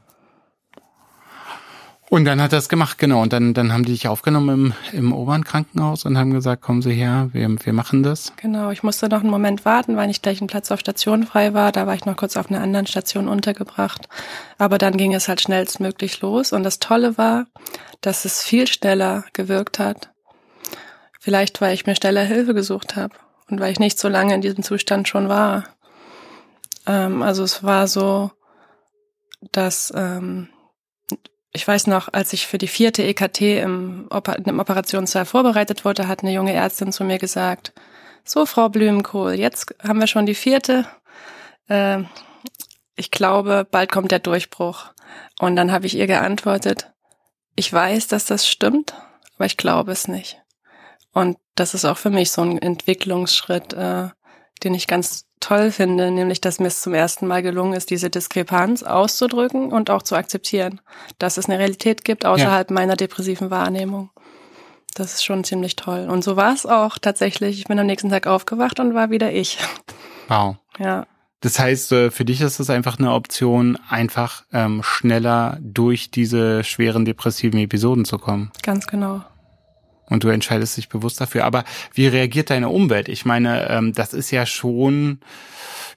Und dann hat er es gemacht, genau. Und dann, dann haben die dich aufgenommen im, im oberen Krankenhaus und haben gesagt, kommen Sie her, wir, wir machen das. Genau, ich musste noch einen Moment warten, weil nicht gleich ein Platz auf Station frei war. Da war ich noch kurz auf einer anderen Station untergebracht. Aber dann ging es halt schnellstmöglich los. Und das Tolle war, dass es viel schneller gewirkt hat. Vielleicht, weil ich mir schneller Hilfe gesucht habe und weil ich nicht so lange in diesem Zustand schon war. Ähm, also es war so, dass ähm, ich weiß noch, als ich für die vierte EKT im, Oper im Operationssaal vorbereitet wurde, hat eine junge Ärztin zu mir gesagt, so Frau Blümenkohl, jetzt haben wir schon die vierte. Äh, ich glaube, bald kommt der Durchbruch. Und dann habe ich ihr geantwortet, ich weiß, dass das stimmt, aber ich glaube es nicht. Und das ist auch für mich so ein Entwicklungsschritt, äh, den ich ganz toll finde, nämlich dass mir es zum ersten Mal gelungen ist, diese Diskrepanz auszudrücken und auch zu akzeptieren, dass es eine Realität gibt außerhalb ja. meiner depressiven Wahrnehmung. Das ist schon ziemlich toll. Und so war es auch tatsächlich. Ich bin am nächsten Tag aufgewacht und war wieder ich. Wow. Ja. Das heißt, äh, für dich ist es einfach eine Option, einfach ähm, schneller durch diese schweren depressiven Episoden zu kommen. Ganz genau und du entscheidest dich bewusst dafür. Aber wie reagiert deine Umwelt? Ich meine, ähm, das ist ja schon,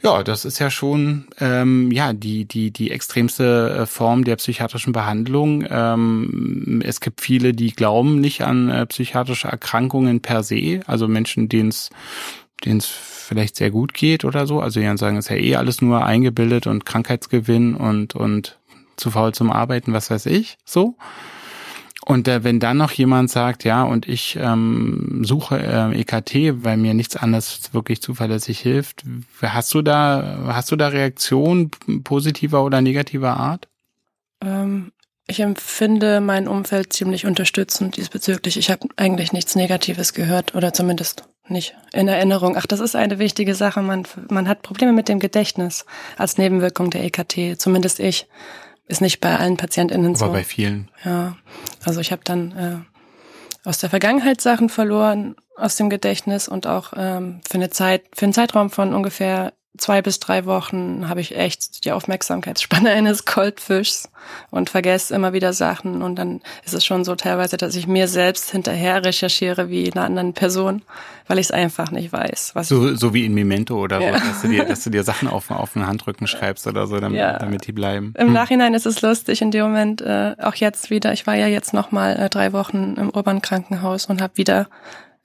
ja, das ist ja schon, ähm, ja, die die die extremste äh, Form der psychiatrischen Behandlung. Ähm, es gibt viele, die glauben nicht an äh, psychiatrische Erkrankungen per se, also Menschen, denen es vielleicht sehr gut geht oder so. Also die dann sagen, es ist ja eh alles nur eingebildet und Krankheitsgewinn und und zu faul zum Arbeiten, was weiß ich, so. Und äh, wenn dann noch jemand sagt, ja, und ich ähm, suche äh, EKT, weil mir nichts anderes wirklich zuverlässig hilft, hast du da, hast du da Reaktionen positiver oder negativer Art? Ähm, ich empfinde mein Umfeld ziemlich unterstützend diesbezüglich. Ich habe eigentlich nichts Negatives gehört oder zumindest nicht in Erinnerung. Ach, das ist eine wichtige Sache. Man, man hat Probleme mit dem Gedächtnis als Nebenwirkung der EKT. Zumindest ich. Ist nicht bei allen PatientInnen so. Aber bei vielen. Ja. Also ich habe dann äh, aus der Vergangenheit Sachen verloren aus dem Gedächtnis und auch ähm, für eine Zeit, für einen Zeitraum von ungefähr zwei bis drei Wochen habe ich echt die Aufmerksamkeitsspanne eines Goldfischs und vergesse immer wieder Sachen. Und dann ist es schon so teilweise, dass ich mir selbst hinterher recherchiere wie einer anderen Person, weil ich es einfach nicht weiß. Was so, so wie in Memento oder ja. so, dass du, dir, dass du dir Sachen auf, auf den Handrücken schreibst oder so, damit, ja. damit die bleiben. Im hm. Nachhinein ist es lustig in dem Moment, äh, auch jetzt wieder, ich war ja jetzt nochmal äh, drei Wochen im Urban Krankenhaus und habe wieder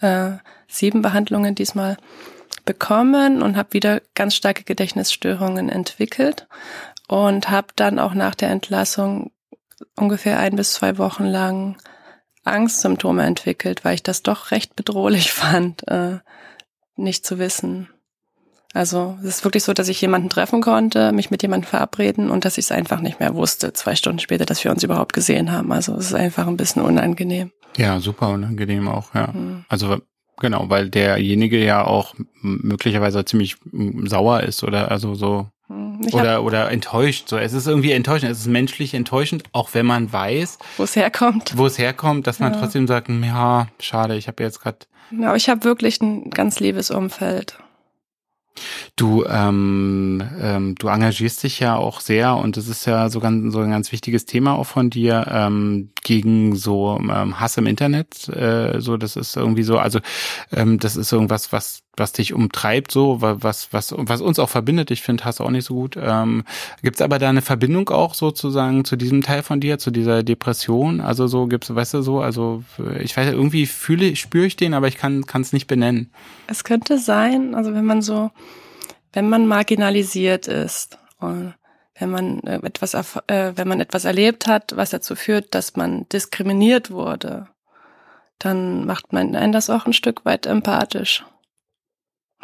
äh, sieben Behandlungen diesmal bekommen und habe wieder ganz starke Gedächtnisstörungen entwickelt und habe dann auch nach der Entlassung ungefähr ein bis zwei Wochen lang Angstsymptome entwickelt, weil ich das doch recht bedrohlich fand, äh, nicht zu wissen. Also es ist wirklich so, dass ich jemanden treffen konnte, mich mit jemandem verabreden und dass ich es einfach nicht mehr wusste, zwei Stunden später, dass wir uns überhaupt gesehen haben. Also es ist einfach ein bisschen unangenehm. Ja, super unangenehm auch, ja. Mhm. Also Genau, weil derjenige ja auch möglicherweise ziemlich sauer ist oder also so hm, ich oder oder enttäuscht. So, es ist irgendwie enttäuschend. Es ist menschlich enttäuschend, auch wenn man weiß, wo es herkommt. Wo es herkommt, dass man ja. trotzdem sagt, ja, schade, ich habe jetzt gerade. Ja, aber ich habe wirklich ein ganz liebes Umfeld. Du, ähm, ähm, du engagierst dich ja auch sehr und das ist ja so ganz so ein ganz wichtiges Thema auch von dir ähm, gegen so ähm, Hass im Internet. Äh, so, das ist irgendwie so, also ähm, das ist irgendwas, was was dich umtreibt, so was was was uns auch verbindet. Ich finde Hass auch nicht so gut. Ähm, Gibt es aber da eine Verbindung auch sozusagen zu diesem Teil von dir, zu dieser Depression? Also so gibt's, weißt du so, also ich weiß irgendwie fühle, spüre ich den, aber ich kann kann es nicht benennen. Es könnte sein, also wenn man so wenn man marginalisiert ist wenn man äh, etwas, äh, wenn man etwas erlebt hat, was dazu führt, dass man diskriminiert wurde, dann macht man einen das auch ein Stück weit empathisch.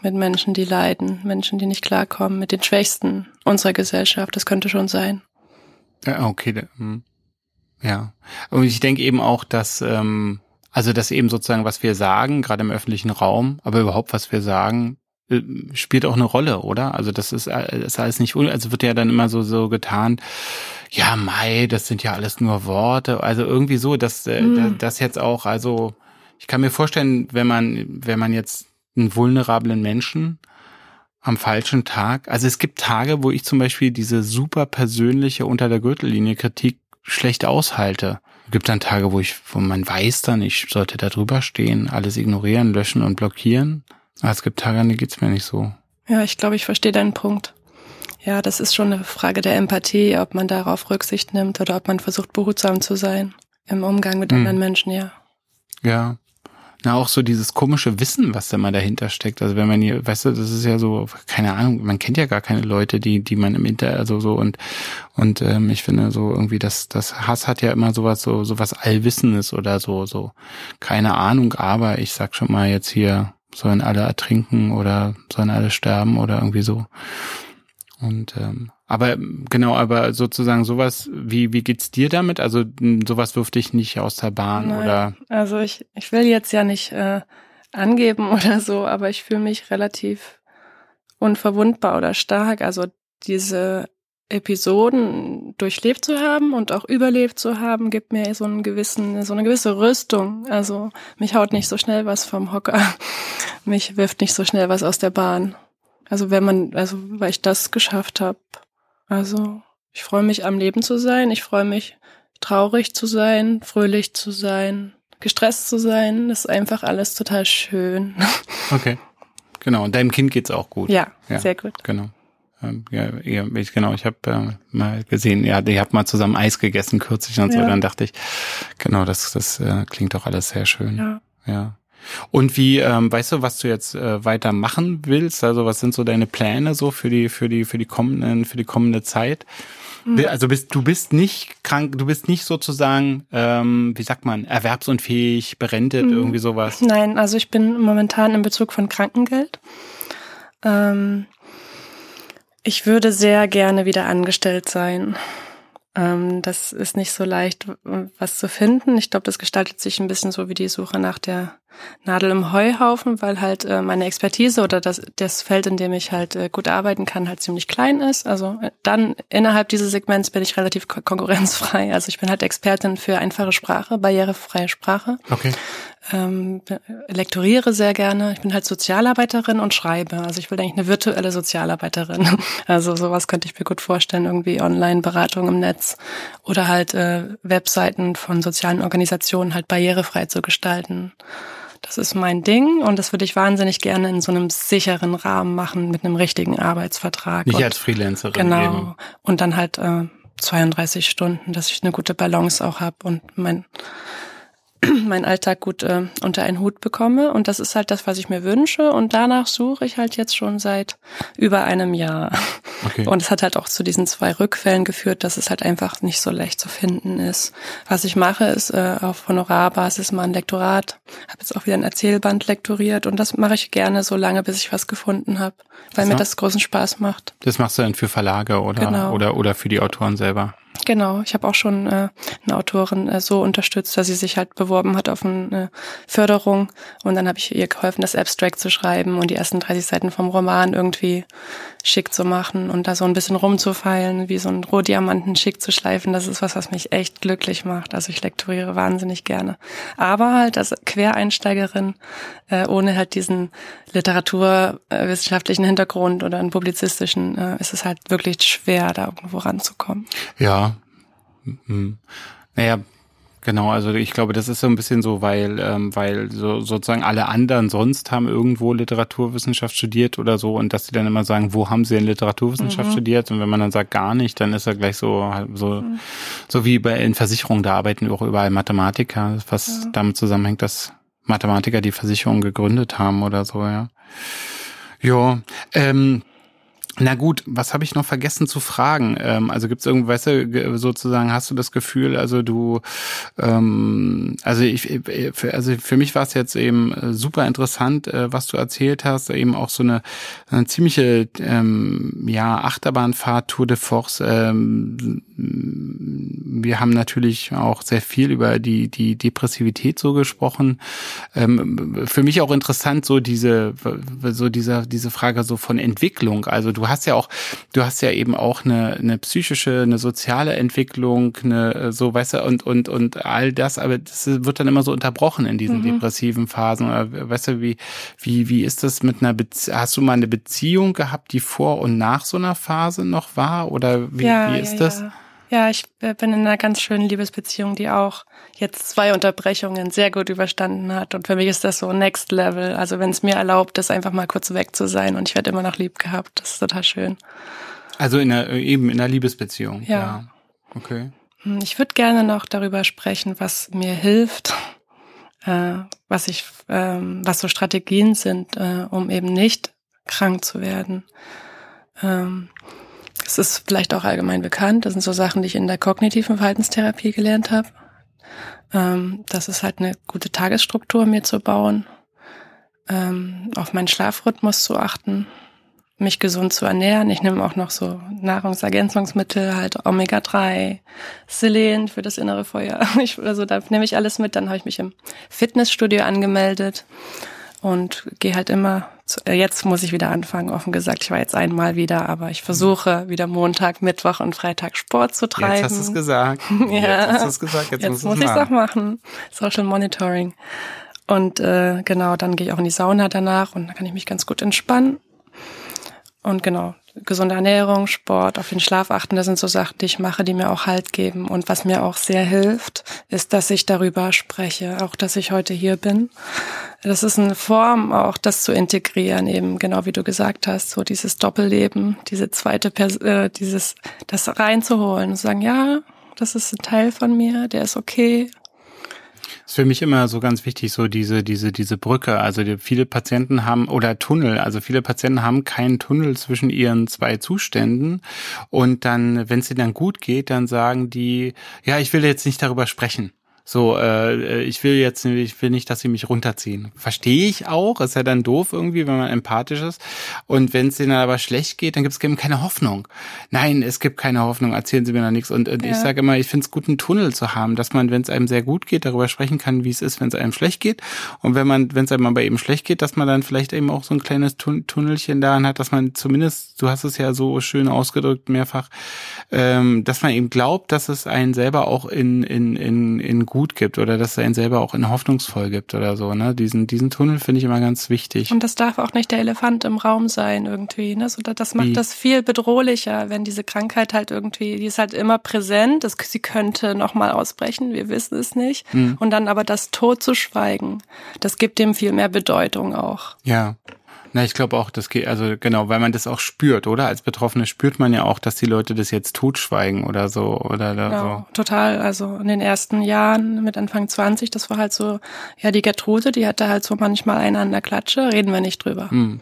Mit Menschen, die leiden, Menschen, die nicht klarkommen, mit den Schwächsten unserer Gesellschaft. Das könnte schon sein. Ja, okay. Hm. Ja. Und ich denke eben auch, dass, ähm, also dass eben sozusagen, was wir sagen, gerade im öffentlichen Raum, aber überhaupt, was wir sagen, spielt auch eine Rolle, oder? Also das ist, ist alles nicht, also wird ja dann immer so so getan. Ja, Mai, das sind ja alles nur Worte. Also irgendwie so, dass mhm. das jetzt auch, also ich kann mir vorstellen, wenn man wenn man jetzt einen vulnerablen Menschen am falschen Tag, also es gibt Tage, wo ich zum Beispiel diese super persönliche unter der Gürtellinie Kritik schlecht aushalte. Es gibt dann Tage, wo ich, wo man weiß dann, ich sollte da drüber stehen, alles ignorieren, löschen und blockieren. Ah, es gibt Tage, an denen geht's mir nicht so. Ja, ich glaube, ich verstehe deinen Punkt. Ja, das ist schon eine Frage der Empathie, ob man darauf Rücksicht nimmt oder ob man versucht, behutsam zu sein im Umgang mit hm. anderen Menschen, ja. Ja. Na, auch so dieses komische Wissen, was da mal dahinter steckt. Also wenn man hier, weißt du, das ist ja so, keine Ahnung, man kennt ja gar keine Leute, die, die man im Inter, also so und und ähm, ich finde so irgendwie, das, das Hass hat ja immer sowas, so, sowas Allwissendes oder so, so, keine Ahnung, aber ich sag schon mal jetzt hier, sollen alle ertrinken oder sollen alle sterben oder irgendwie so. Und ähm, aber genau, aber sozusagen sowas, wie wie geht's dir damit? Also sowas wirft dich nicht aus der Bahn Nein, oder? Also ich ich will jetzt ja nicht äh, angeben oder so, aber ich fühle mich relativ unverwundbar oder stark. Also diese Episoden durchlebt zu haben und auch überlebt zu haben, gibt mir so einen gewissen, so eine gewisse Rüstung. Also mich haut nicht so schnell was vom Hocker. Mich wirft nicht so schnell was aus der Bahn. Also wenn man, also weil ich das geschafft habe. Also ich freue mich am Leben zu sein. Ich freue mich traurig zu sein, fröhlich zu sein, gestresst zu sein. Das ist einfach alles total schön. Okay. Genau. Und deinem Kind geht's auch gut. Ja, ja. sehr gut. Genau. Ähm, ja, ja, ich, genau, ich habe äh, mal gesehen, ja, ihr habt mal zusammen Eis gegessen kürzlich und ja. so, dann dachte ich, genau, das, das äh, klingt doch alles sehr schön. Ja. ja. Und wie, ähm, weißt du, was du jetzt äh, weiter machen willst? Also was sind so deine Pläne so für die, für die, für die kommenden, für die kommende Zeit? Mhm. Also bist du bist nicht krank, du bist nicht sozusagen, ähm, wie sagt man, erwerbsunfähig, berentet, mhm. irgendwie sowas. Nein, also ich bin momentan in Bezug von Krankengeld. Ähm, ich würde sehr gerne wieder angestellt sein. Ähm, das ist nicht so leicht, was zu finden. Ich glaube, das gestaltet sich ein bisschen so wie die Suche nach der Nadel im Heuhaufen, weil halt äh, meine Expertise oder das, das Feld, in dem ich halt äh, gut arbeiten kann, halt ziemlich klein ist. Also äh, dann innerhalb dieses Segments bin ich relativ ko konkurrenzfrei. Also ich bin halt Expertin für einfache Sprache, barrierefreie Sprache. Okay. Ähm, lektoriere sehr gerne. Ich bin halt Sozialarbeiterin und schreibe. Also ich will eigentlich eine virtuelle Sozialarbeiterin. Also sowas könnte ich mir gut vorstellen, irgendwie Online-Beratung im Netz oder halt äh, Webseiten von sozialen Organisationen halt barrierefrei zu gestalten. Das ist mein Ding und das würde ich wahnsinnig gerne in so einem sicheren Rahmen machen mit einem richtigen Arbeitsvertrag. Nicht und, als Freelancerin. Genau. Eben. Und dann halt äh, 32 Stunden, dass ich eine gute Balance auch habe und mein meinen Alltag gut äh, unter einen Hut bekomme. Und das ist halt das, was ich mir wünsche. Und danach suche ich halt jetzt schon seit über einem Jahr. Okay. Und es hat halt auch zu diesen zwei Rückfällen geführt, dass es halt einfach nicht so leicht zu finden ist. Was ich mache, ist äh, auf Honorarbasis mal ein Lektorat. Habe jetzt auch wieder ein Erzählband lektoriert und das mache ich gerne so lange, bis ich was gefunden habe, weil Das mir das großen Spaß macht. Das machst du dann für Verlage oder, Genau. oder, oder für die Autoren selber. Genau, ich habe auch schon äh, eine Autorin äh, so unterstützt, dass sie sich halt beworben hat auf eine Förderung und dann habe ich ihr geholfen, das Abstract zu schreiben und die ersten 30 Seiten vom Roman irgendwie schick zu machen und da so ein bisschen rumzufeilen, wie so ein Rohdiamanten schick zu schleifen. Das ist was, was mich echt glücklich macht. Also ich lektoriere wahnsinnig Aber halt als Quereinsteigerin, äh, ohne halt diesen literaturwissenschaftlichen Hintergrund oder einen publizistischen, äh, ist es halt wirklich schwer, da irgendwo ranzukommen. Ja. Mhm. Naja, genau, also ich glaube, das ist so ein bisschen so, weil, ähm, weil so sozusagen alle anderen sonst haben irgendwo Literaturwissenschaft studiert oder so und dass sie dann immer sagen, wo haben sie denn Literaturwissenschaft studiert? Und wenn man dann sagt gar nicht, dann ist er gleich so, so, so wie bei in Versicherungen, da arbeiten auch überall Mathematiker, was damit zusammenhängt, dass Mathematiker die Versicherung gegründet haben oder so, ja. Ja, ähm, na gut, was habe ich noch vergessen zu fragen? Ähm, also gibt es irgendwas, ge- sozusagen, hast du das Gefühl, also du, ähm, also ich, äh, für, also für mich war es jetzt eben äh, super interessant, äh, was du erzählt hast, eben auch so eine, eine ziemliche, ähm, ja, Achterbahnfahrt Tour de Force. Ähm, wir haben natürlich auch sehr viel über die die Depressivität so gesprochen. Ähm, für mich auch interessant so diese so dieser diese Frage so von Entwicklung. Also du hast ja auch du hast ja eben auch eine eine psychische, eine soziale Entwicklung, eine äh, so weißt du und und und all das, aber das wird dann immer so unterbrochen in diesen depressiven Phasen. Oder, weißt du wie wie wie ist das mit einer Bezie hast du mal eine Beziehung gehabt, die vor und nach so einer Phase noch war oder wie wie ist das? Ja. Ja, ich äh, bin in einer ganz schönen Liebesbeziehung, die auch jetzt zwei Unterbrechungen sehr gut überstanden hat. Und für mich ist das so Next Level. Also wenn es mir erlaubt, ist einfach mal kurz weg zu sein und ich werde immer noch lieb gehabt. Das ist total schön. Also in einer, eben in einer Liebesbeziehung. Ja. Okay. Hm, Ich würde gerne noch darüber sprechen, was mir hilft, äh, was ich, ähm, was so Strategien sind, äh, um eben nicht krank zu werden. Ähm, es ist vielleicht auch allgemein bekannt. Das sind so Sachen, die ich in der kognitiven Verhaltenstherapie gelernt habe. Ähm, das ist halt eine gute Tagesstruktur mir zu bauen, ähm, auf meinen Schlafrhythmus zu achten, mich gesund zu ernähren. Ich nehme auch noch so Nahrungsergänzungsmittel, halt Omega-3, Selen für das innere Feuer. Ich, also da nehme ich alles mit. Dann habe ich mich im Fitnessstudio angemeldet und gehe halt immer. Äh, jetzt muss ich wieder anfangen. Offen gesagt, ich war jetzt einmal wieder, aber ich versuche wieder Montag, Mittwoch und Freitag Sport zu treiben. Jetzt hast du es gesagt. Ja. Jetzt hast du es gesagt. Jetzt, Jetzt muss ich es auch machen. Social Monitoring. Und äh, genau, dann gehe ich auch in die Sauna danach und dann kann ich mich ganz gut entspannen. Und genau, gesunde Ernährung, Sport, auf den Schlaf achten, das sind so Sachen, die ich mache, die mir auch Halt geben. Und was mir auch sehr hilft, ist, dass ich darüber spreche, auch dass ich heute hier bin. Das ist eine Form, auch das zu integrieren, eben genau wie du gesagt hast, so dieses Doppelleben, diese zweite, Pers äh, dieses, das reinzuholen und zu sagen, ja, das ist ein Teil von mir, der ist okay. Ist für mich immer so ganz wichtig, so diese, diese, diese Brücke. Also die, viele Patienten haben, oder Tunnel, also viele Patienten haben keinen Tunnel zwischen ihren zwei Zuständen. Und dann, wenn es ihnen dann gut geht, dann sagen die, ja, ich will jetzt nicht darüber sprechen. So, äh, ich will jetzt, ich will nicht, dass sie mich runterziehen. Verstehe ich auch, ist ja dann doof irgendwie, wenn man empathisch ist. Und wenn es denen aber schlecht geht, dann gibt es eben keine Hoffnung. Nein, es gibt keine Hoffnung, erzählen sie mir noch nichts. Und, und ja. ich sage immer, ich finde es gut, einen Tunnel zu haben, dass man, wenn es einem sehr gut geht, darüber sprechen kann, wie es ist, wenn es einem schlecht geht. Und wenn man, wenn es einem aber eben schlecht geht, dass man dann vielleicht eben auch so ein kleines Tun Tunnelchen daran hat, dass man zumindest, du hast es ja so schön ausgedrückt mehrfach, ähm, dass man eben glaubt, dass es einen selber auch in, in, in, in gut gibt oder dass es einen selber auch in hoffnungsvoll gibt oder so. Ne? Diesen, diesen Tunnel finde ich immer ganz wichtig. Und das darf auch nicht der Elefant im Raum sein irgendwie. Ne? So, das macht Wie? das viel bedrohlicher, wenn diese Krankheit halt irgendwie, die ist halt immer präsent. Das, sie könnte nochmal ausbrechen, wir wissen es nicht. Mhm. Und dann aber das Tod zu schweigen, das gibt dem viel mehr Bedeutung auch. Ja. Na, ich glaube auch, das geht, also genau, weil man das auch spürt, oder? Als Betroffene spürt man ja auch, dass die Leute das jetzt totschweigen oder so, oder ja, so. total. Also in den ersten Jahren mit Anfang 20, das war halt so, ja, die Gertrude, die hatte halt so manchmal einen an der Klatsche, reden wir nicht drüber. Hm.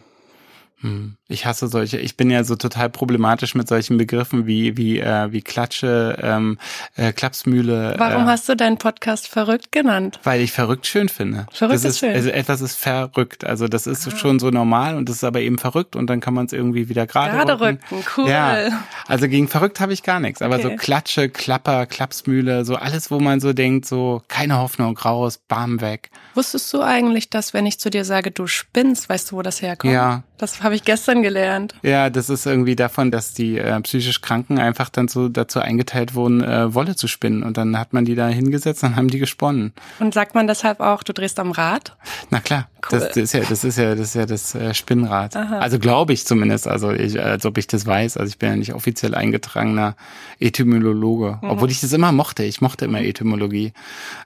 Hm. Ich hasse solche. Ich bin ja so total problematisch mit solchen Begriffen wie wie äh, wie Klatsche, ähm, äh, Klapsmühle. Warum äh, hast du deinen Podcast verrückt genannt? Weil ich verrückt schön finde. Verrückt das ist, schön. Also etwas ist verrückt. Also das ist ah. schon so normal und das ist aber eben verrückt und dann kann man es irgendwie wieder gerade gerade rücken. rücken. Cool. Ja. Also gegen verrückt habe ich gar nichts. Aber okay. so Klatsche, Klapper, Klapsmühle, so alles, wo man so denkt, so keine Hoffnung, raus, bam weg. Wusstest du eigentlich, dass wenn ich zu dir sage, du spinnst, weißt du, wo das herkommt? Ja. Das habe ich gestern gelernt. Ja, das ist irgendwie davon, dass die äh, psychisch Kranken einfach dann so dazu eingeteilt wurden, äh, Wolle zu spinnen. Und dann hat man die da hingesetzt, dann haben die gesponnen. Und sagt man deshalb auch, du drehst am Rad? Na klar, cool. das, das, ist ja, das ist ja, das ist ja das äh, Spinnrad. Aha. Also glaube ich zumindest, also ich, als ob ich das weiß. Also ich bin ja nicht offiziell eingetragener Etymologe, mhm. obwohl ich das immer mochte. Ich mochte immer Etymologie.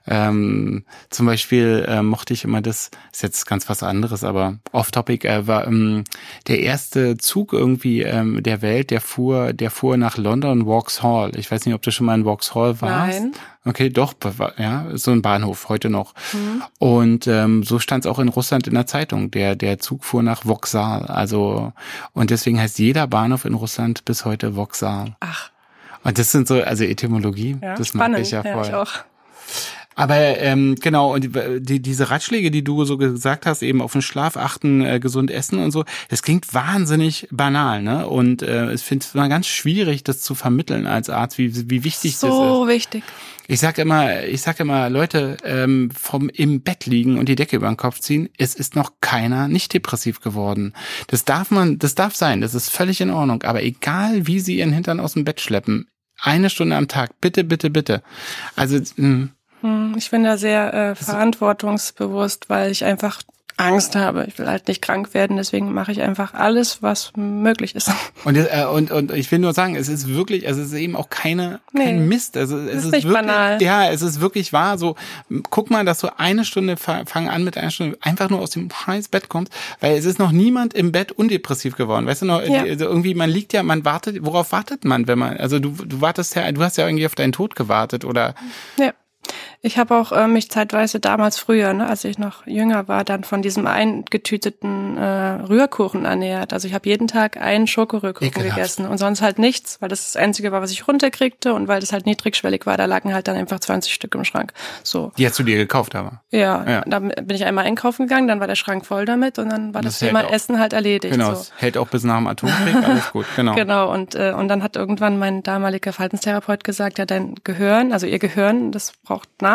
Ähm, zum Beispiel äh, mochte ich immer das, ist jetzt ganz was anderes, aber off-topic äh, war ähm, der erste Zug irgendwie ähm, der Welt, der fuhr, der fuhr nach London Vauxhall. Ich weiß nicht, ob du schon mal in Vauxhall warst. Nein. Okay, doch, ja, so ein Bahnhof heute noch. Mhm. Und ähm, so stand es auch in Russland in der Zeitung. Der der Zug fuhr nach Vauxhall. Also und deswegen heißt jeder Bahnhof in Russland bis heute Vauxhall. Ach. Und das sind so, also Etymologie, ja, das spannend. mag ich ja voll. Ja, ich auch. Aber ähm, genau, und die, die, diese Ratschläge, die du so gesagt hast, eben auf den Schlaf achten, äh, gesund essen und so, das klingt wahnsinnig banal, ne? Und äh, ich finde es immer ganz schwierig, das zu vermitteln als Arzt, wie, wie wichtig so das ist. So wichtig. Ich sag immer, ich sag immer, Leute, ähm, vom im Bett liegen und die Decke über den Kopf ziehen, es ist noch keiner nicht depressiv geworden. Das darf man, das darf sein, das ist völlig in Ordnung. Aber egal, wie sie ihren Hintern aus dem Bett schleppen, eine Stunde am Tag, bitte, bitte, bitte. Also mh, hm, ich bin da sehr äh, verantwortungsbewusst, weil ich einfach Angst habe. Ich will halt nicht krank werden, deswegen mache ich einfach alles, was möglich ist. Und, äh, und, und ich will nur sagen, es ist wirklich, also es ist eben auch keine, nee, kein Mist. Also es ist, ist nicht wirklich, banal. Ja, es ist wirklich wahr. So, guck mal, dass du eine Stunde, fang an mit einer Stunde, einfach nur aus dem scheiß Bett kommst, weil es ist noch niemand im Bett undepressiv geworden. Weißt du noch, ja. also irgendwie, man liegt ja, man wartet, worauf wartet man, wenn man, also du, du wartest ja, du hast ja irgendwie auf deinen Tod gewartet oder. Ja. Ich habe auch äh, mich zeitweise damals früher, ne, als ich noch jünger war, dann von diesem eingetüteten äh, Rührkuchen ernährt. Also ich habe jeden Tag einen Schokorührkuchen Ekelhaft. gegessen und sonst halt nichts, weil das das Einzige war, was ich runterkriegte und weil das halt niedrigschwellig war, da lagen halt dann einfach 20 Stück im Schrank. So. Die hast du dir gekauft aber? Ja, ja. da bin ich einmal einkaufen gegangen, dann war der Schrank voll damit und dann war das, das Thema Essen halt erledigt. Genau, so. es hält auch bis nach dem Atomkrieg, alles gut, genau. genau, und, äh, und dann hat irgendwann mein damaliger Verhaltenstherapeut gesagt, ja, dein Gehirn, also ihr Gehirn, das braucht Nahrung.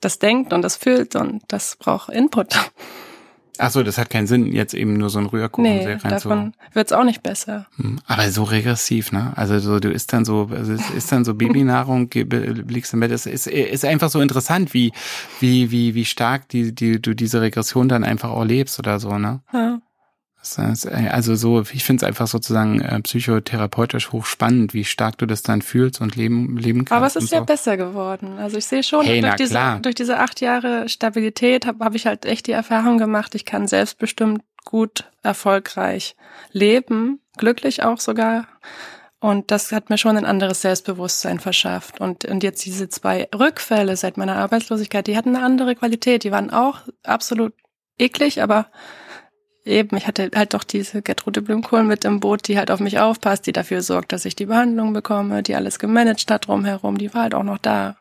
Das denkt und das fühlt und das braucht Input. Ach so, das hat keinen Sinn, jetzt eben nur so ein Rührkuchen nee, rein davon wird's auch nicht besser. Hm, aber so regressiv, ne? Also so, du isst dann so, also es ist dann so Babynahrung, liegst im Bett. Es ist, ist einfach so interessant, wie, wie, wie, wie stark die, die, du diese Regression dann einfach auch lebst oder so, ne? Ja. Also so, ich finde es einfach sozusagen äh, psychotherapeutisch hochspannend, wie stark du das dann fühlst und leben, leben kannst. Aber es ist so. ja besser geworden. Also ich sehe schon, hey, durch, diese, durch diese acht Jahre Stabilität habe hab ich halt echt die Erfahrung gemacht, ich kann selbstbestimmt gut, erfolgreich leben, glücklich auch sogar. Und das hat mir schon ein anderes Selbstbewusstsein verschafft. Und, und jetzt diese zwei Rückfälle seit meiner Arbeitslosigkeit, die hatten eine andere Qualität. Die waren auch absolut eklig, aber eben, ich hatte halt doch diese Gertrude Blümkohl mit im Boot, die halt auf mich aufpasst, die dafür sorgt, dass ich die Behandlung bekomme, die alles gemanagt hat drumherum, die war halt auch noch da.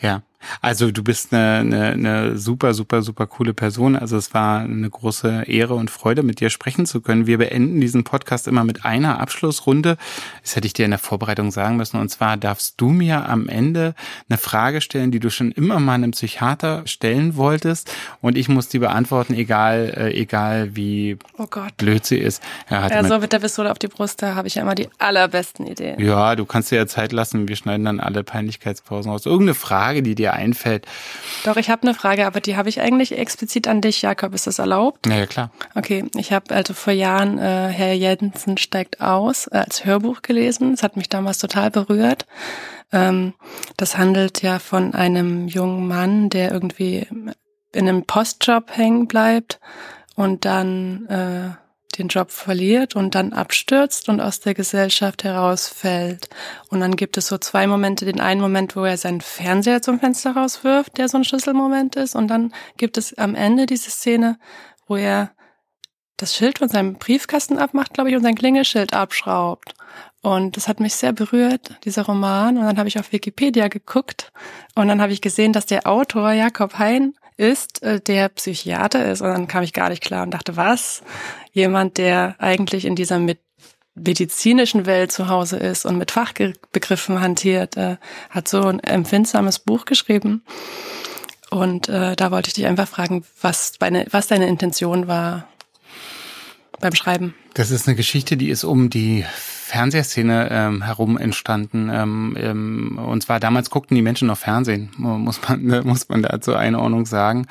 Ja, Also du bist eine, eine, eine super, super, super coole Person. Also es war eine große Ehre und Freude, mit dir sprechen zu können. Wir beenden diesen Podcast immer mit einer Abschlussrunde. Das hätte ich dir in der Vorbereitung sagen müssen. Und zwar darfst du mir am Ende eine Frage stellen, die du schon immer mal einem Psychiater stellen wolltest. Und ich muss die beantworten, egal, äh, egal wie oh Gott. blöd sie ist. Ja, ja so mit der Pistole auf die Brust, da habe ich ja immer die allerbesten Ideen. Ja, du kannst dir ja Zeit lassen. Wir schneiden dann alle Peinlichkeitspausen raus. Irgendeine Frage, die dir dir einfällt. Doch, ich habe eine Frage, aber die habe ich eigentlich explizit an dich, Jakob. Ist das erlaubt? Ja, ja klar. Okay, ich habe also vor Jahren äh, Herr Jensen steigt aus äh, als Hörbuch gelesen. Das hat mich damals total berührt. Ähm, das handelt ja von einem jungen Mann, der irgendwie in einem Postjob hängen bleibt und dann äh, den Job verliert und dann abstürzt und aus der Gesellschaft herausfällt. Und dann gibt es so zwei Momente. Den einen Moment, wo er seinen Fernseher zum Fenster rauswirft, der so ein Schlüsselmoment ist. Und dann gibt es am Ende diese Szene, wo er das Schild von seinem Briefkasten abmacht, glaube ich, und sein Klingelschild abschraubt. Und das hat mich sehr berührt, dieser Roman. Und dann habe ich auf Wikipedia geguckt und dann habe ich gesehen, dass der Autor Jakob Hein ist, äh, der Psychiater ist. Und dann kam ich gar nicht klar und dachte, was? Jemand, der eigentlich in dieser mit medizinischen Welt zu Hause ist und mit Fachbegriffen hantiert, äh, hat so ein empfindsames Buch geschrieben. Und äh, da wollte ich dich einfach fragen, was deine, was deine Intention war beim Schreiben. Das ist eine Geschichte, die ist um die Fernsehszene ähm, herum entstanden. Ähm, ähm, und zwar damals guckten die Menschen noch Fernsehen, muss man ne, muss man da zur Einordnung sagen.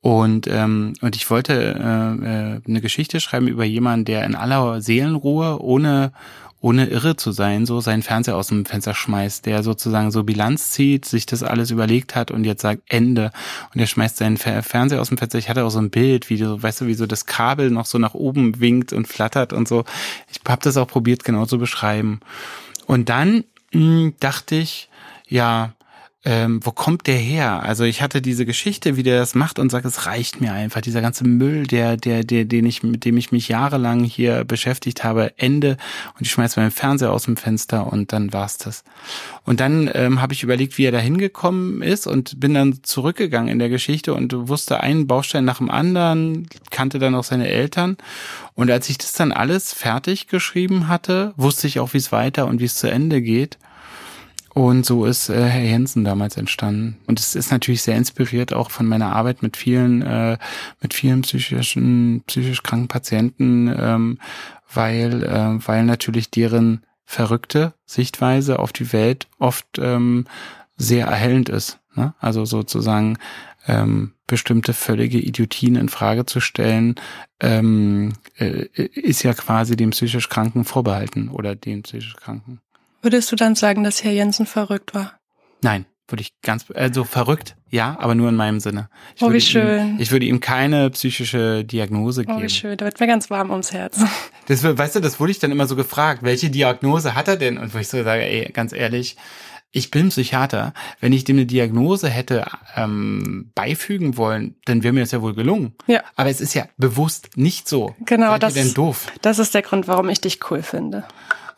Und ähm, und ich wollte äh, äh, eine Geschichte schreiben über jemanden, der in aller Seelenruhe ohne ohne irre zu sein, so seinen Fernseher aus dem Fenster schmeißt, der sozusagen so Bilanz zieht, sich das alles überlegt hat und jetzt sagt Ende. Und er schmeißt seinen Fernseher aus dem Fenster. Ich hatte auch so ein Bild, wie so, weißt du, wie so das Kabel noch so nach oben winkt und flattert und so. Ich habe das auch probiert, genau zu beschreiben. Und dann mh, hm, dachte ich, ja, ähm, wo kommt der her? Also ich hatte diese Geschichte, wie der das macht und sagt, es reicht mir einfach. Dieser ganze Müll, der, der, der, den ich, mit dem ich mich jahrelang hier beschäftigt habe, Ende. Und ich schmeiß meinen Fernseher aus dem Fenster und dann war's das. Und dann ähm, habe ich überlegt, wie er da hingekommen ist und bin dann zurückgegangen in der Geschichte und wusste einen Baustein nach dem anderen, kannte dann auch seine Eltern. Und als ich das dann alles fertig geschrieben hatte, wusste ich auch, wie es weiter und wie es zu Ende geht. Und so ist äh, Herr Jensen damals entstanden. Und es ist natürlich sehr inspiriert auch von meiner Arbeit mit vielen, äh, mit vielen psychischen, psychisch kranken Patienten, ähm, weil, äh, weil natürlich deren verrückte Sichtweise auf die Welt oft ähm, sehr erhellend ist. Ne? Also sozusagen ähm, bestimmte völlige Idiotien in Frage zu stellen, ähm, äh, ist ja quasi dem psychisch Kranken vorbehalten oder den psychisch Kranken. Würdest du dann sagen, dass Herr Jensen verrückt war? Nein, würde ich ganz, also verrückt, ja, aber nur in meinem Sinne. Ich oh, wie schön. Ihm, ich würde ihm keine psychische Diagnose geben. Oh, wie schön, da wird mir ganz warm ums Herz. Das, weißt du, das wurde ich dann immer so gefragt, welche Diagnose hat er denn? Und wo ich so sage, ey, ganz ehrlich, ich bin Psychiater. Wenn ich dem eine Diagnose hätte ähm, beifügen wollen, dann wäre mir das ja wohl gelungen. Ja. Aber es ist ja bewusst nicht so. Genau, Seid das, denn doof? das ist der Grund, warum ich dich cool finde.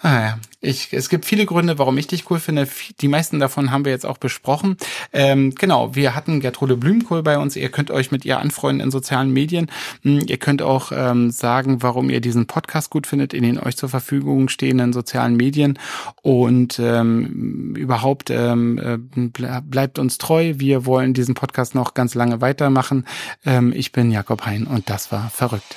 Ah, ja. Ich, es gibt viele Gründe, warum ich dich cool finde. Die meisten davon haben wir jetzt auch besprochen. Ähm, genau, wir hatten Gertrude Blümkohl bei uns. Ihr könnt euch mit ihr anfreunden in sozialen Medien. Hm, ihr könnt auch ähm, sagen, warum ihr diesen Podcast gut findet in den euch zur Verfügung stehenden sozialen Medien. Und ähm, überhaupt ähm, äh, bleibt uns treu. Wir wollen diesen Podcast noch ganz lange weitermachen. Ähm, ich bin Jakob Hein und das war verrückt.